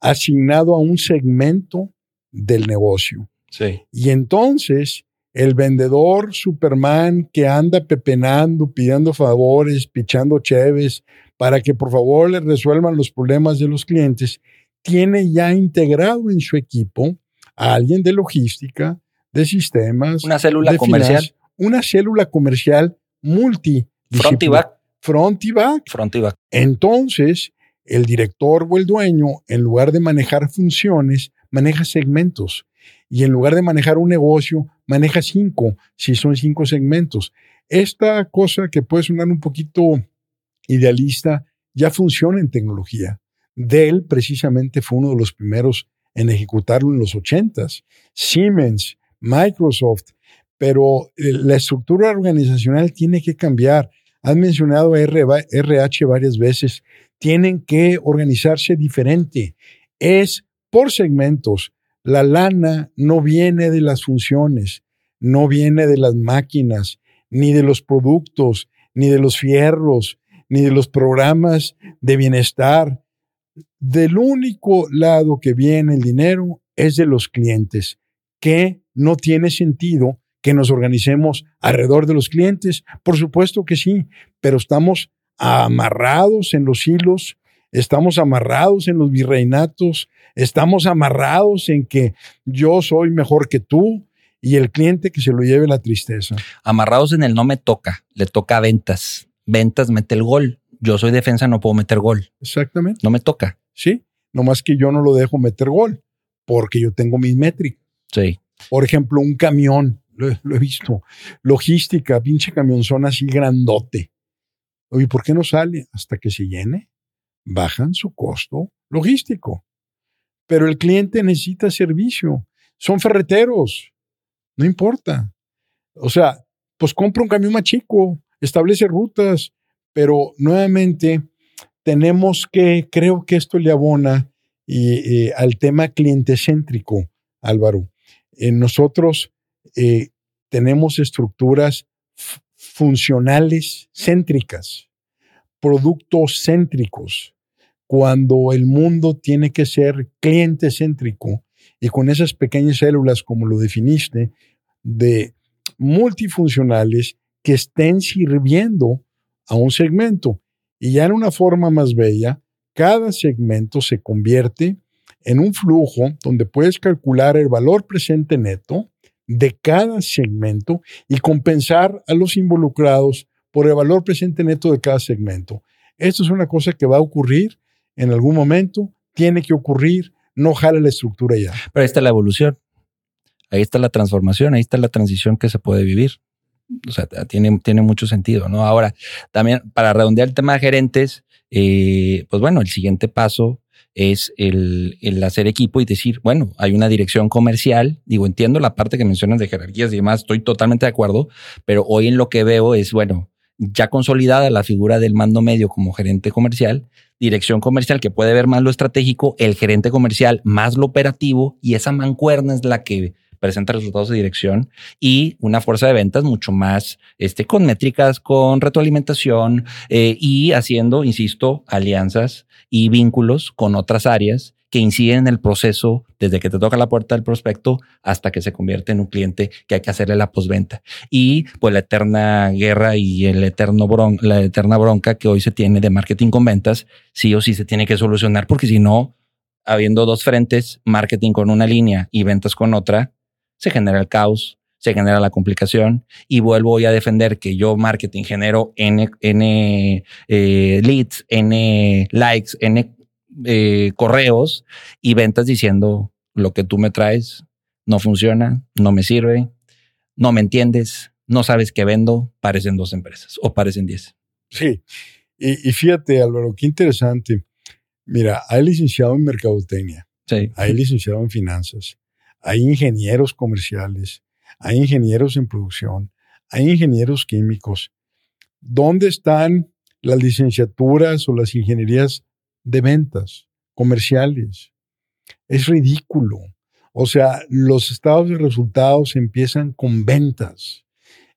asignado a un segmento del negocio. Sí. Y entonces el vendedor Superman que anda pepenando, pidiendo favores, pichando cheves para que por favor le resuelvan los problemas de los clientes, tiene ya integrado en su equipo a alguien de logística, de sistemas, Una célula de comercial. finanzas, una célula comercial multi Front y back. Front y back. Front y back. Entonces, el director o el dueño, en lugar de manejar funciones, maneja segmentos. Y en lugar de manejar un negocio, maneja cinco, si son cinco segmentos. Esta cosa que puede sonar un poquito idealista, ya funciona en tecnología. Dell precisamente fue uno de los primeros en ejecutarlo en los ochentas. Siemens, Microsoft, pero eh, la estructura organizacional tiene que cambiar. Has mencionado a RH varias veces. Tienen que organizarse diferente. Es por segmentos. La lana no viene de las funciones, no viene de las máquinas, ni de los productos, ni de los fierros, ni de los programas de bienestar. Del único lado que viene el dinero es de los clientes, que no tiene sentido que nos organicemos alrededor de los clientes. Por supuesto que sí, pero estamos amarrados en los hilos, estamos amarrados en los virreinatos, estamos amarrados en que yo soy mejor que tú y el cliente que se lo lleve la tristeza. Amarrados en el no me toca, le toca a ventas. Ventas mete el gol. Yo soy defensa, no puedo meter gol. Exactamente. No me toca. Sí, nomás que yo no lo dejo meter gol porque yo tengo mis métricas. Sí. Por ejemplo, un camión, lo, he visto. Logística, pinche camionzón así grandote. Oye, ¿por qué no sale? Hasta que se llene. Bajan su costo logístico. Pero el cliente necesita servicio. Son ferreteros. No importa. O sea, pues compra un camión más chico, establece rutas, pero nuevamente tenemos que, creo que esto le abona al tema clientecéntrico, Álvaro. Eh, nosotros eh, tenemos estructuras funcionales céntricas, productos céntricos, cuando el mundo tiene que ser cliente céntrico y con esas pequeñas células, como lo definiste, de multifuncionales que estén sirviendo a un segmento. Y ya en una forma más bella, cada segmento se convierte en un flujo donde puedes calcular el valor presente neto de cada segmento y compensar a los involucrados por el valor presente neto de cada segmento. Esto es una cosa que va a ocurrir en algún momento, tiene que ocurrir, no jala la estructura ya. Pero ahí está la evolución. Ahí está la transformación, ahí está la transición que se puede vivir. O sea, tiene, tiene mucho sentido, ¿no? Ahora, también para redondear el tema de gerentes, eh, pues bueno, el siguiente paso es el, el, hacer equipo y decir, bueno, hay una dirección comercial. Digo, entiendo la parte que mencionas de jerarquías y demás, estoy totalmente de acuerdo, pero hoy en lo que veo es, bueno, ya consolidada la figura del mando medio como gerente comercial, dirección comercial que puede ver más lo estratégico, el gerente comercial más lo operativo y esa mancuerna es la que presenta resultados de dirección y una fuerza de ventas mucho más este, con métricas, con retroalimentación eh, y haciendo, insisto, alianzas y vínculos con otras áreas que inciden en el proceso desde que te toca la puerta del prospecto hasta que se convierte en un cliente que hay que hacerle la postventa. Y pues la eterna guerra y el eterno bron la eterna bronca que hoy se tiene de marketing con ventas, sí o sí se tiene que solucionar porque si no, habiendo dos frentes, marketing con una línea y ventas con otra, se genera el caos, se genera la complicación y vuelvo hoy a defender que yo marketing genero N, N eh, leads, N likes, N eh, correos y ventas diciendo lo que tú me traes no funciona, no me sirve, no me entiendes, no sabes qué vendo, parecen dos empresas o parecen diez. Sí, y, fíjate Álvaro, qué interesante. Mira, hay licenciado en mercadotecnia, sí. hay licenciado en finanzas, hay ingenieros comerciales, hay ingenieros en producción, hay ingenieros químicos. ¿Dónde están las licenciaturas o las ingenierías de ventas comerciales? Es ridículo. O sea, los estados de resultados empiezan con ventas.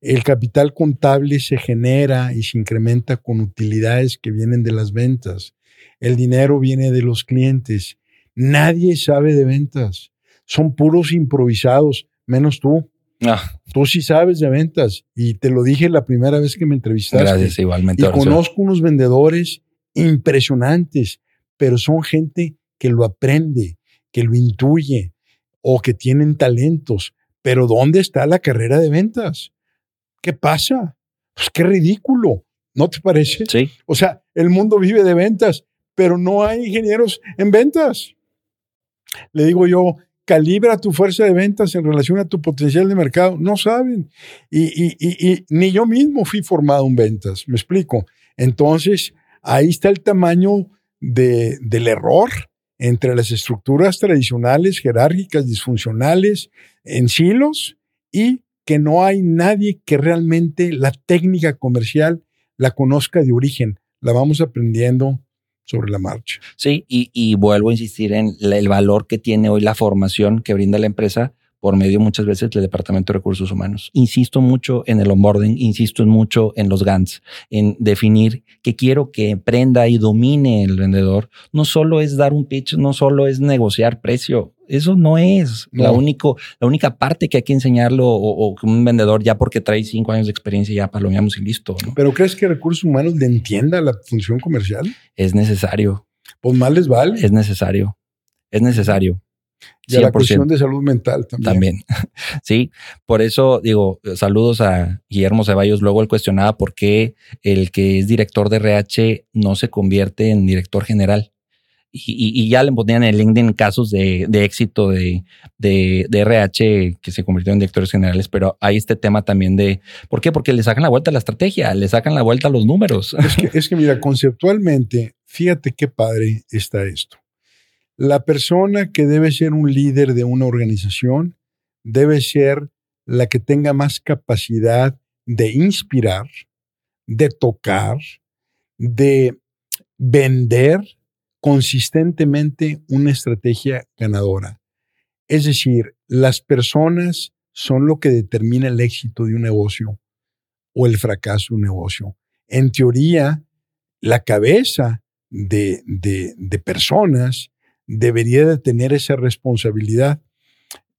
El capital contable se genera y se incrementa con utilidades que vienen de las ventas. El dinero viene de los clientes. Nadie sabe de ventas. Son puros improvisados, menos tú. Ah. Tú sí sabes de ventas y te lo dije la primera vez que me entrevistaste. Gracias, igualmente. Y conozco unos vendedores impresionantes, pero son gente que lo aprende, que lo intuye o que tienen talentos. Pero ¿dónde está la carrera de ventas? ¿Qué pasa? Pues qué ridículo, ¿no te parece? Sí. O sea, el mundo vive de ventas, pero no hay ingenieros en ventas. Le digo yo, calibra tu fuerza de ventas en relación a tu potencial de mercado. No saben. Y, ni yo mismo fui formado en ventas, me explico. Entonces, ahí está el tamaño del error entre las estructuras tradicionales, jerárquicas, disfuncionales, en silos, y que no hay nadie que realmente la técnica comercial la conozca de origen. La vamos aprendiendo sobre la marcha. Sí, y, vuelvo a insistir en el valor que tiene hoy la formación que brinda la empresa por medio muchas veces del Departamento de Recursos Humanos. Insisto mucho en el onboarding, insisto mucho en los GANs, en definir que quiero que prenda y domine el vendedor. No solo es dar un pitch, no solo es negociar precio. Eso no es La, único, la única parte que hay que enseñarlo o, que un vendedor ya porque trae cinco años de experiencia ya palomeamos y listo. ¿Pero crees que Recursos Humanos le entienda la función comercial? Es necesario. Pues más les vale. Es necesario. Es necesario. Y a la cuestión de salud mental también. También. Sí, por eso digo, saludos a Guillermo Ceballos. Luego él cuestionaba por qué el que es director de RH no se convierte en director general. Y, ya le ponían en el LinkedIn casos de, éxito de, de, RH que se convirtió en directores generales, pero hay este tema también de ¿por qué? Porque le sacan la vuelta a la estrategia, le sacan la vuelta a los números. Es que, es que mira, conceptualmente, fíjate qué padre está esto. La persona que debe ser un líder de una organización debe ser la que tenga más capacidad de inspirar, de tocar, de vender consistentemente una estrategia ganadora. Es decir, las personas son lo que determina el éxito de un negocio o el fracaso de un negocio. En teoría, la cabeza de, personas debería de tener esa responsabilidad.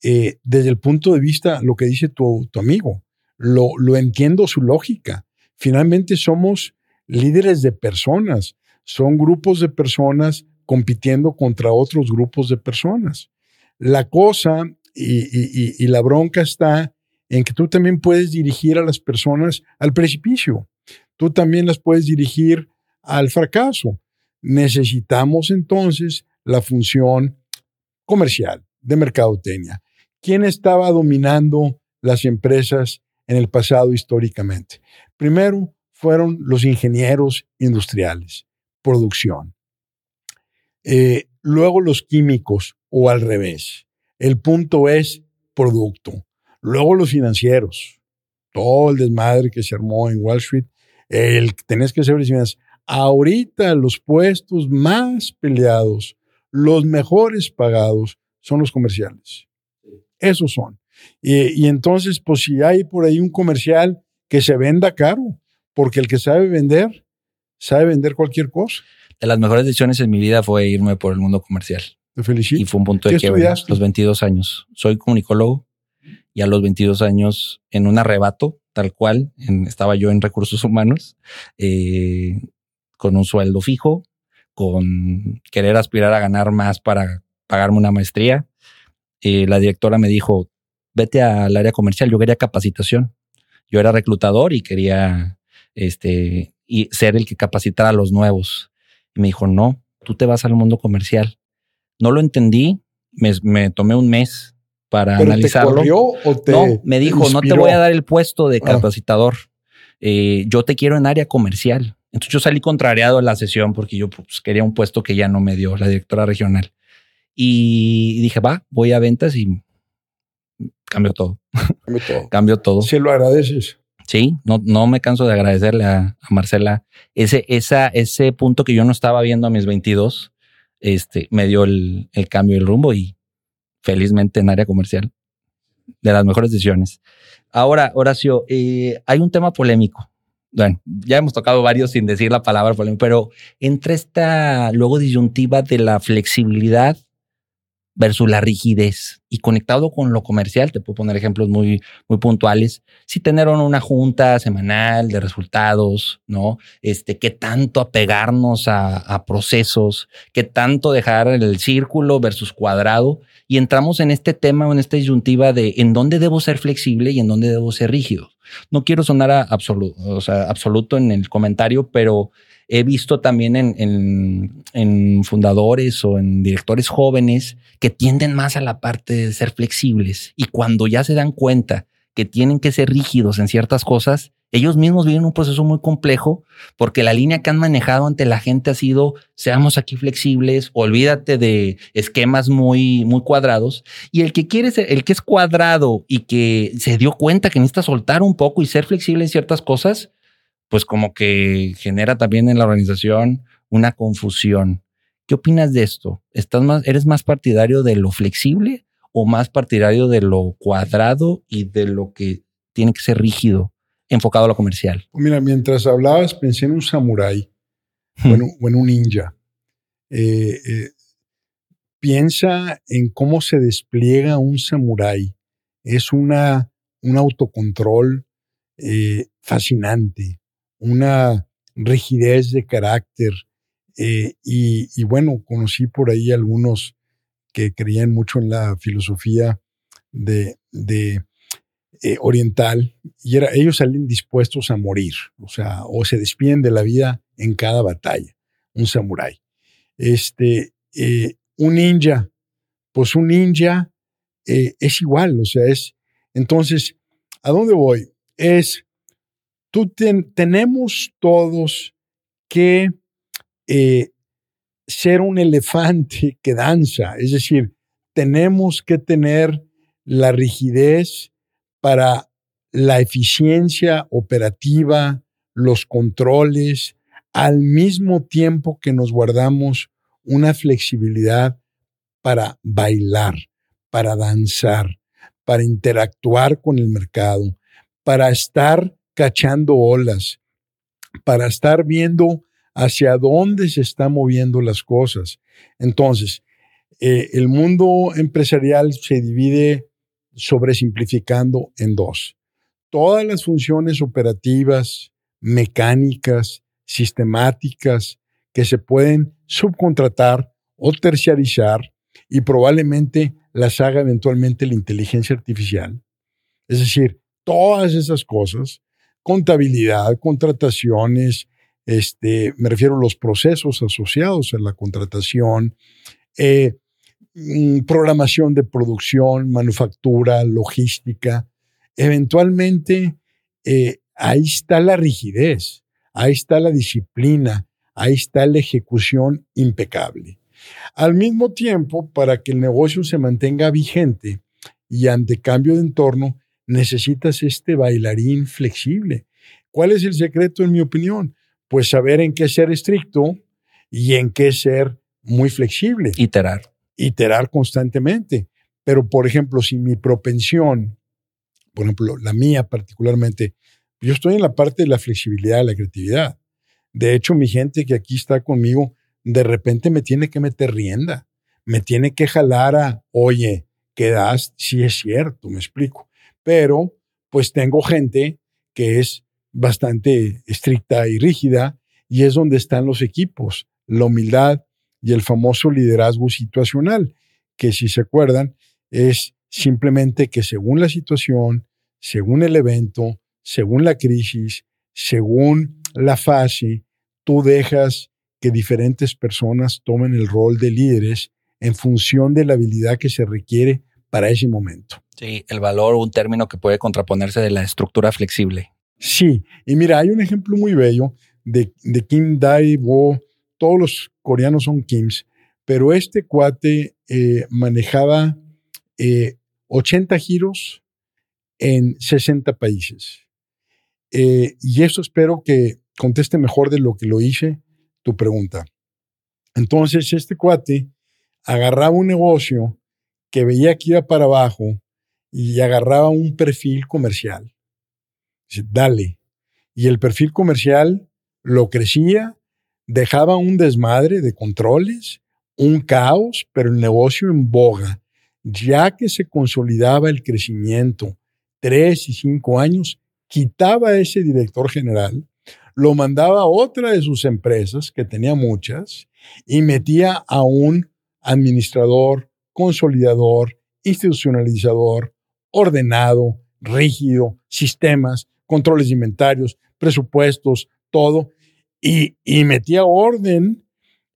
Eh, desde el punto de vista, lo que dice tu, tu amigo, lo, lo, entiendo su lógica. Finalmente somos líderes de personas, son grupos de personas compitiendo contra otros grupos de personas. La cosa y, y la bronca está en que tú también puedes dirigir a las personas al precipicio, tú también las puedes dirigir al fracaso. Necesitamos entonces la función comercial de mercadotecnia. ¿Quién estaba dominando las empresas en el pasado históricamente? Primero fueron los ingenieros industriales, producción. Eh, luego los químicos o al revés. El punto es producto. Luego los financieros. Todo el desmadre que se armó en Wall Street. El tenés que saber Ahorita los puestos más peleados los mejores pagados son los comerciales. Esos son. Y, entonces, pues si hay por ahí un comercial que se venda caro, porque el que sabe vender, sabe vender cualquier cosa. De las mejores decisiones en mi vida fue irme por el mundo comercial. Te felicito. Y fue un punto de que los 22 años. Soy comunicólogo y a los 22 años, en un arrebato, tal cual, estaba yo en recursos humanos, eh, con un sueldo fijo, con querer aspirar a ganar más para pagarme una maestría. Eh, la directora me dijo, vete al área comercial, yo quería capacitación. Yo era reclutador y quería este, y ser el que capacitara a los nuevos. Y me dijo, no, tú te vas al mundo comercial. No lo entendí, me, tomé un mes para analizarlo. no, me dijo, no te voy a dar el puesto de ah. capacitador. Eh, yo te quiero en área comercial. Entonces yo salí contrariado a la sesión porque yo pues, quería un puesto que ya no me dio la directora regional. Y dije, va, voy a ventas y cambio todo. Cambio todo. cambio todo. Si lo agradeces. Sí, no, no me canso de agradecerle a, Marcela ese, esa, ese punto que yo no estaba viendo a mis 22, este, me dio el, el cambio del rumbo y felizmente en área comercial. De las mejores decisiones. Ahora, Horacio, eh, hay un tema polémico. Bueno, ya hemos tocado varios sin decir la palabra pero entre esta luego disyuntiva de la flexibilidad versus la rigidez. Y conectado con lo comercial, te puedo poner ejemplos muy, muy puntuales. Si tener una junta semanal de resultados, ¿no? Este, qué tanto apegarnos a, procesos, qué tanto dejar el círculo versus cuadrado. Y entramos en este tema o en esta disyuntiva de en dónde debo ser flexible y en dónde debo ser rígido. No quiero sonar absoluto en el comentario, pero he visto también en, fundadores o en directores jóvenes que tienden más a la parte de ser flexibles y cuando ya se dan cuenta que tienen que ser rígidos en ciertas cosas, ellos mismos viven un proceso muy complejo porque la línea que han manejado ante la gente ha sido seamos aquí flexibles, olvídate de esquemas muy, muy cuadrados. Y el que quiere ser, el que es cuadrado y que se dio cuenta que necesita soltar un poco y ser flexible en ciertas cosas, pues como que genera también en la organización una confusión. ¿Qué opinas de esto? ¿Estás más, ¿Eres más partidario de lo flexible o más partidario de lo cuadrado y de lo que tiene que ser rígido, enfocado a lo comercial? Mira, mientras hablabas pensé en un samurái o, en, un ninja. Eh, eh, piensa en cómo se despliega un samurái. Es una, un autocontrol eh, fascinante una rigidez de carácter. Eh, y, bueno, conocí por ahí algunos que creían mucho en la filosofía de, eh, oriental y era, ellos salen dispuestos a morir, o sea, o se despiden de la vida en cada batalla, un samurái. Este, eh, un ninja, pues un ninja es igual, o sea, es, entonces, ¿a dónde voy? Es tú tenemos todos que eh, ser un elefante que danza, es decir, tenemos que tener la rigidez para la eficiencia operativa, los controles, al mismo tiempo que nos guardamos una flexibilidad para bailar, para danzar, para interactuar con el mercado, para estar cachando olas, para estar viendo hacia dónde se están moviendo las cosas. Entonces, eh, el mundo empresarial se divide sobresimplificando en dos. Todas las funciones operativas, mecánicas, sistemáticas que se pueden subcontratar o terciarizar y probablemente las haga eventualmente la inteligencia artificial. Es decir, todas esas cosas contabilidad, contrataciones, este, me refiero a los procesos asociados a la contratación, eh, mm, programación de producción, manufactura, logística. Eventualmente, eh, ahí está la rigidez, ahí está la disciplina, ahí está la ejecución impecable. Al mismo tiempo, para que el negocio se mantenga vigente y ante cambio de entorno, necesitas este bailarín flexible. ¿Cuál es el secreto, en mi opinión? Pues saber en qué ser estricto y en qué ser muy flexible. Iterar. Iterar constantemente. Pero, por ejemplo, si mi propensión, por ejemplo, la mía particularmente, yo estoy en la parte de la flexibilidad, de la creatividad. De hecho, mi gente que aquí está conmigo, de repente me tiene que meter rienda, me tiene que jalar a, oye, quedas, sí es cierto, me explico pero pues tengo gente que es bastante estricta y rígida y es donde están los equipos, la humildad y el famoso liderazgo situacional, que si se acuerdan es simplemente que según la situación, según el evento, según la crisis, según la fase, tú dejas que diferentes personas tomen el rol de líderes en función de la habilidad que se requiere para ese momento. Sí, el valor, un término que puede contraponerse de la estructura flexible. Sí, y mira, hay un ejemplo muy bello de, Kim Dae-bo. Todos los coreanos son Kims, pero este cuate eh, manejaba 80 eh, giros en 60 países. Eh, y eso espero que conteste mejor de lo que lo hice tu pregunta. Entonces, este cuate agarraba un negocio que veía que iba para abajo y agarraba un perfil comercial. Dice, dale. Y el perfil comercial lo crecía, dejaba un desmadre de controles, un caos, pero el negocio en boga. Ya que se consolidaba el crecimiento, tres y cinco años, quitaba a ese director general, lo mandaba a otra de sus empresas, que tenía muchas, y metía a un administrador, consolidador, institucionalizador, ordenado, rígido, sistemas, controles de inventarios, presupuestos, todo, y, y metía orden,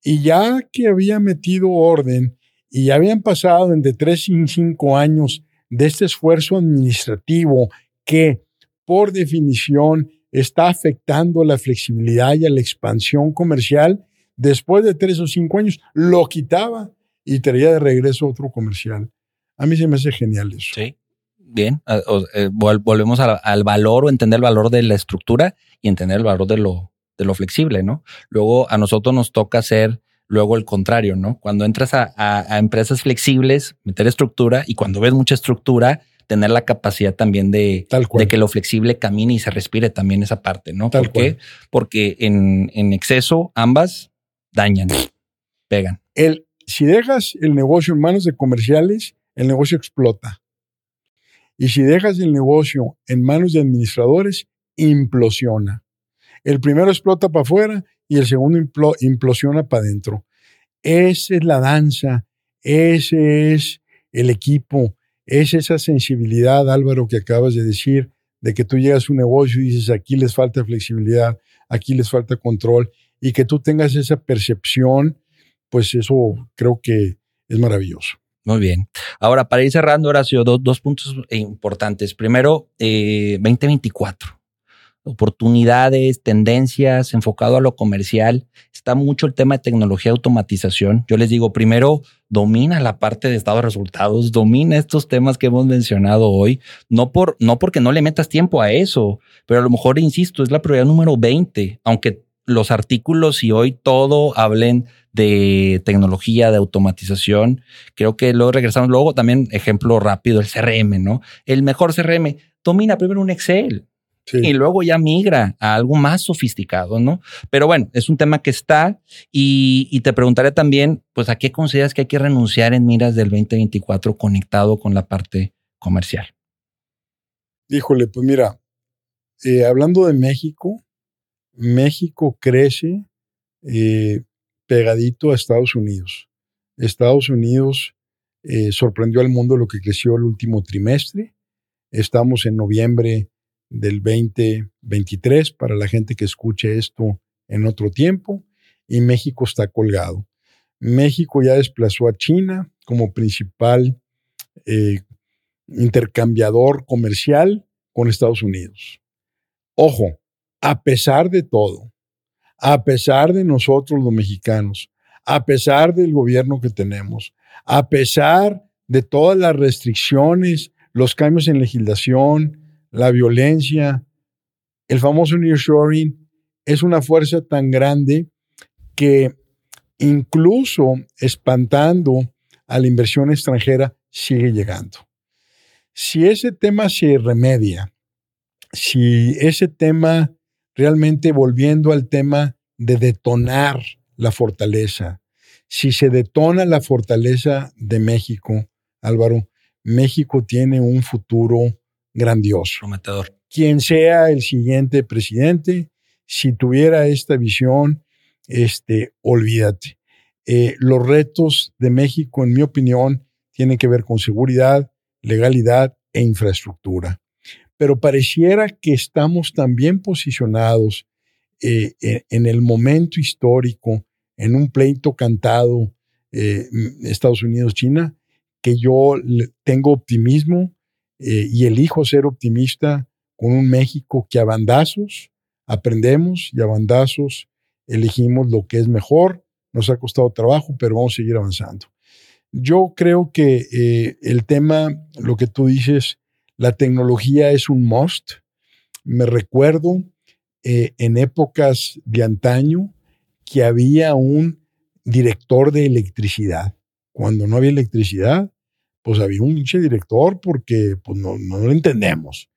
y ya que había metido orden, y ya habían pasado entre tres y cinco años de este esfuerzo administrativo que, por definición, está afectando la flexibilidad y a la expansión comercial, después de tres o cinco años, lo quitaba y traía de regreso otro comercial. A mí se me hace genial eso. Sí, bien. Eh, volvemos al valor o entender el valor de la estructura y entender el valor de lo, de lo flexible, ¿no? Luego a nosotros nos toca hacer luego el contrario, ¿no? Cuando entras a, a empresas flexibles, meter estructura y cuando ves mucha estructura, tener la capacidad también de, de que lo flexible camine y se respire también esa parte, ¿no? ¿Por qué? Porque en, en, exceso ambas dañan, pegan. El, si dejas el negocio en manos de comerciales, el negocio explota. Y si dejas el negocio en manos de administradores, implosiona. El primero explota para afuera y el segundo implosiona para adentro. Esa es la danza, ese es el equipo, es esa sensibilidad, Álvaro, que acabas de decir, de que tú llegas a un negocio y dices, aquí les falta flexibilidad, aquí les falta control, y que tú tengas esa percepción, pues eso creo que es maravilloso. Muy bien. Ahora, para ir cerrando, Horacio, dos, dos puntos importantes. Primero, eh, 2024 oportunidades, tendencias, enfocado a lo comercial. Está mucho el tema de tecnología y automatización. Yo les digo, primero, domina la parte de estado de resultados, domina estos temas que hemos mencionado hoy, no, por, no porque no le metas tiempo a eso, pero a lo mejor, insisto, es la prioridad número 20, aunque los artículos y hoy todo hablen de tecnología, de automatización. Creo que luego regresamos. Luego también, ejemplo rápido, el CRM, ¿no? El mejor CRM domina primero un Excel y luego ya migra a algo más sofisticado, ¿no? Pero bueno, es un tema que está y, te preguntaré también, pues, ¿a qué consideras que hay que renunciar en miras del 2024 conectado con la parte comercial? Híjole, pues mira, eh, hablando de México, México crece eh, pegadito a Estados Unidos. Estados Unidos eh, sorprendió al mundo lo que creció el último trimestre. Estamos en noviembre del 2023 para la gente que escuche esto en otro tiempo y México está colgado. México ya desplazó a China como principal eh, intercambiador comercial con Estados Unidos. Ojo, a pesar de todo, a pesar de nosotros los mexicanos, a pesar del gobierno que tenemos, a pesar de todas las restricciones, los cambios en legislación, la violencia, el famoso nearshoring, es una fuerza tan grande que incluso espantando a la inversión extranjera sigue llegando. Si ese tema se remedia, si ese tema realmente volviendo al tema de detonar la fortaleza, si se detona la fortaleza de México, Álvaro, México tiene un futuro grandioso. Prometedor. Quien sea el siguiente presidente, si tuviera esta visión, este, olvídate. Eh, los retos de México, en mi opinión, tienen que ver con seguridad, legalidad e infraestructura. Pero pareciera que estamos también posicionados eh, en el momento histórico en un pleito cantado eh, Estados Unidos-China, que yo tengo optimismo eh, y elijo ser optimista con un México que a bandazos aprendemos y a bandazos elegimos lo que es mejor. Nos ha costado trabajo, pero vamos a seguir avanzando. Yo creo que el tema, lo que tú dices, la tecnología es un must. Me recuerdo eh, en épocas de antaño que había un director de electricidad. Cuando no había electricidad, pues había un pinche director porque pues, no, no lo entendemos.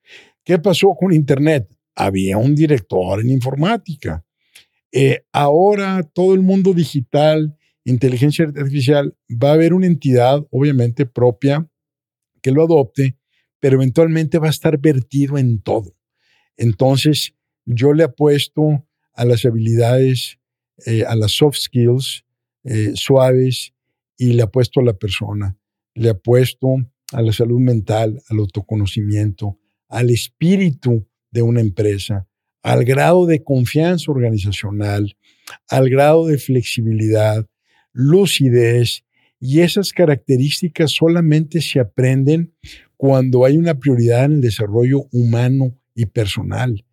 ¿Qué pasó con Internet? Había un director en informática. Eh, ahora todo el mundo digital, inteligencia artificial, va a haber una entidad obviamente propia que lo adopte, pero eventualmente va a estar vertido en todo. Entonces, yo le apuesto a las habilidades, eh, a las soft skills eh, suaves y le apuesto a la persona, le apuesto a la salud mental, al autoconocimiento, al espíritu de una empresa, al grado de confianza organizacional, al grado de flexibilidad, lucidez, y esas características solamente se aprenden cuando hay una prioridad en el desarrollo humano y personal.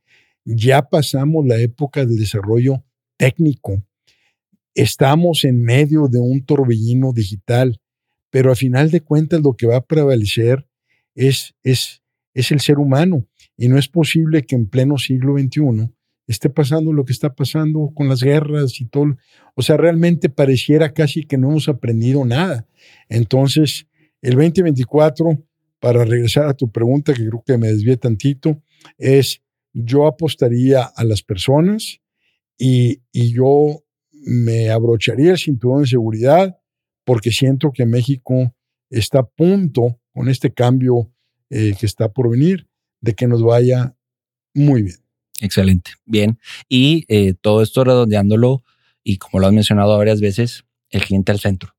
Ya pasamos la época del desarrollo técnico. Estamos en medio de un torbellino digital, pero a final de cuentas lo que va a prevalecer es, es, es el ser humano. Y no es posible que en pleno siglo XXI esté pasando lo que está pasando con las guerras y todo. O sea, realmente pareciera casi que no hemos aprendido nada. Entonces, el 2024, para regresar a tu pregunta, que creo que me desvié tantito, es yo apostaría a las personas y, yo me abrocharía el cinturón de seguridad porque siento que México está a punto con este cambio eh, que está por venir de que nos vaya muy bien. Excelente, bien. Y eh, todo esto redondeándolo, y como lo has mencionado varias veces, el cliente al centro.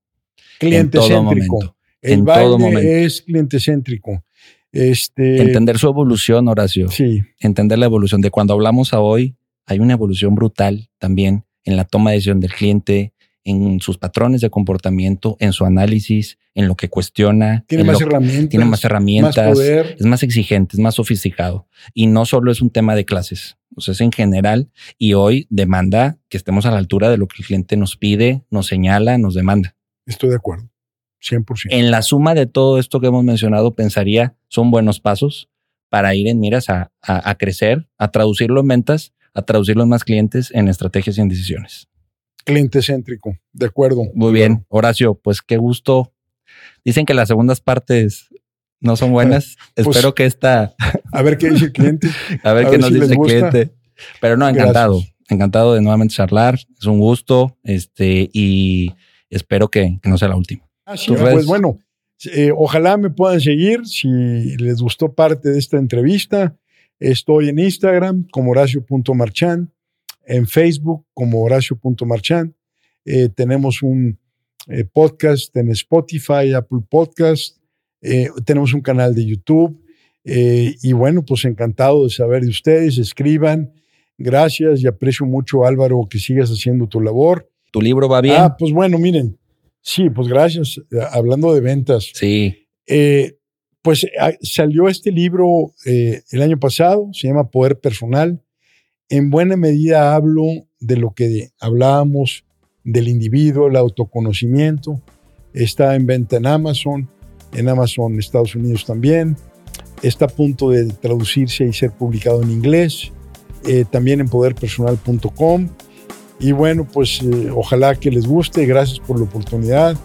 Cliente céntrico. El en todo momento. es cliente céntrico. Este, Entender su evolución, Horacio. Sí. Entender la evolución. De cuando hablamos a hoy, hay una evolución brutal también en la toma de decisión del cliente, en sus patrones de comportamiento, en su análisis, en lo que cuestiona. Tiene más herramientas. Tiene más herramientas. Es más exigente, es más sofisticado. Y no solo es un tema de clases, o sea, es en general. Y hoy demanda que estemos a la altura de lo que el cliente nos pide, nos señala, nos demanda. Estoy de acuerdo. 100%. En la suma de todo esto que hemos mencionado, pensaría son buenos pasos para ir en miras a, a crecer, a traducirlo en ventas, a traducirlo en más clientes, en estrategias y en decisiones cliente céntrico. De acuerdo. Muy bien, Horacio, pues qué gusto. Dicen que las segundas partes no son buenas. Pues, Espero que esta. A ver qué dice el cliente. a ver qué nos dice el cliente. Pero no, encantado. Encantado de nuevamente charlar. Es un gusto. Este, y espero que, no sea la última. Ah, pues bueno, eh, ojalá me puedan seguir. Si les gustó parte de esta entrevista, estoy en Instagram como Horacio.marchán en Facebook como Horacio.marchand. Eh, tenemos un eh, podcast en Spotify, Apple Podcast. Tenemos un canal de YouTube. y bueno, pues encantado de saber de ustedes. Escriban. Gracias y aprecio mucho, Álvaro, que sigas haciendo tu labor. ¿Tu libro va bien? Ah, pues bueno, miren. Sí, pues gracias. Hablando de ventas. Sí. pues ah, salió este libro el año pasado, se llama Poder Personal en buena medida hablo de lo que hablábamos del individuo, el autoconocimiento. Está en venta en Amazon, en Amazon Estados Unidos también. Está a punto de traducirse y ser publicado en inglés, eh, también en poderpersonal.com. Y bueno, pues eh, ojalá que les guste. Gracias por la oportunidad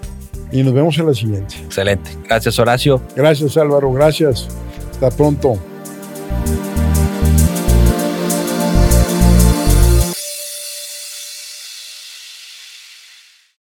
y nos vemos en la siguiente. Excelente. Gracias, Horacio. Gracias, Álvaro. Gracias. Hasta pronto.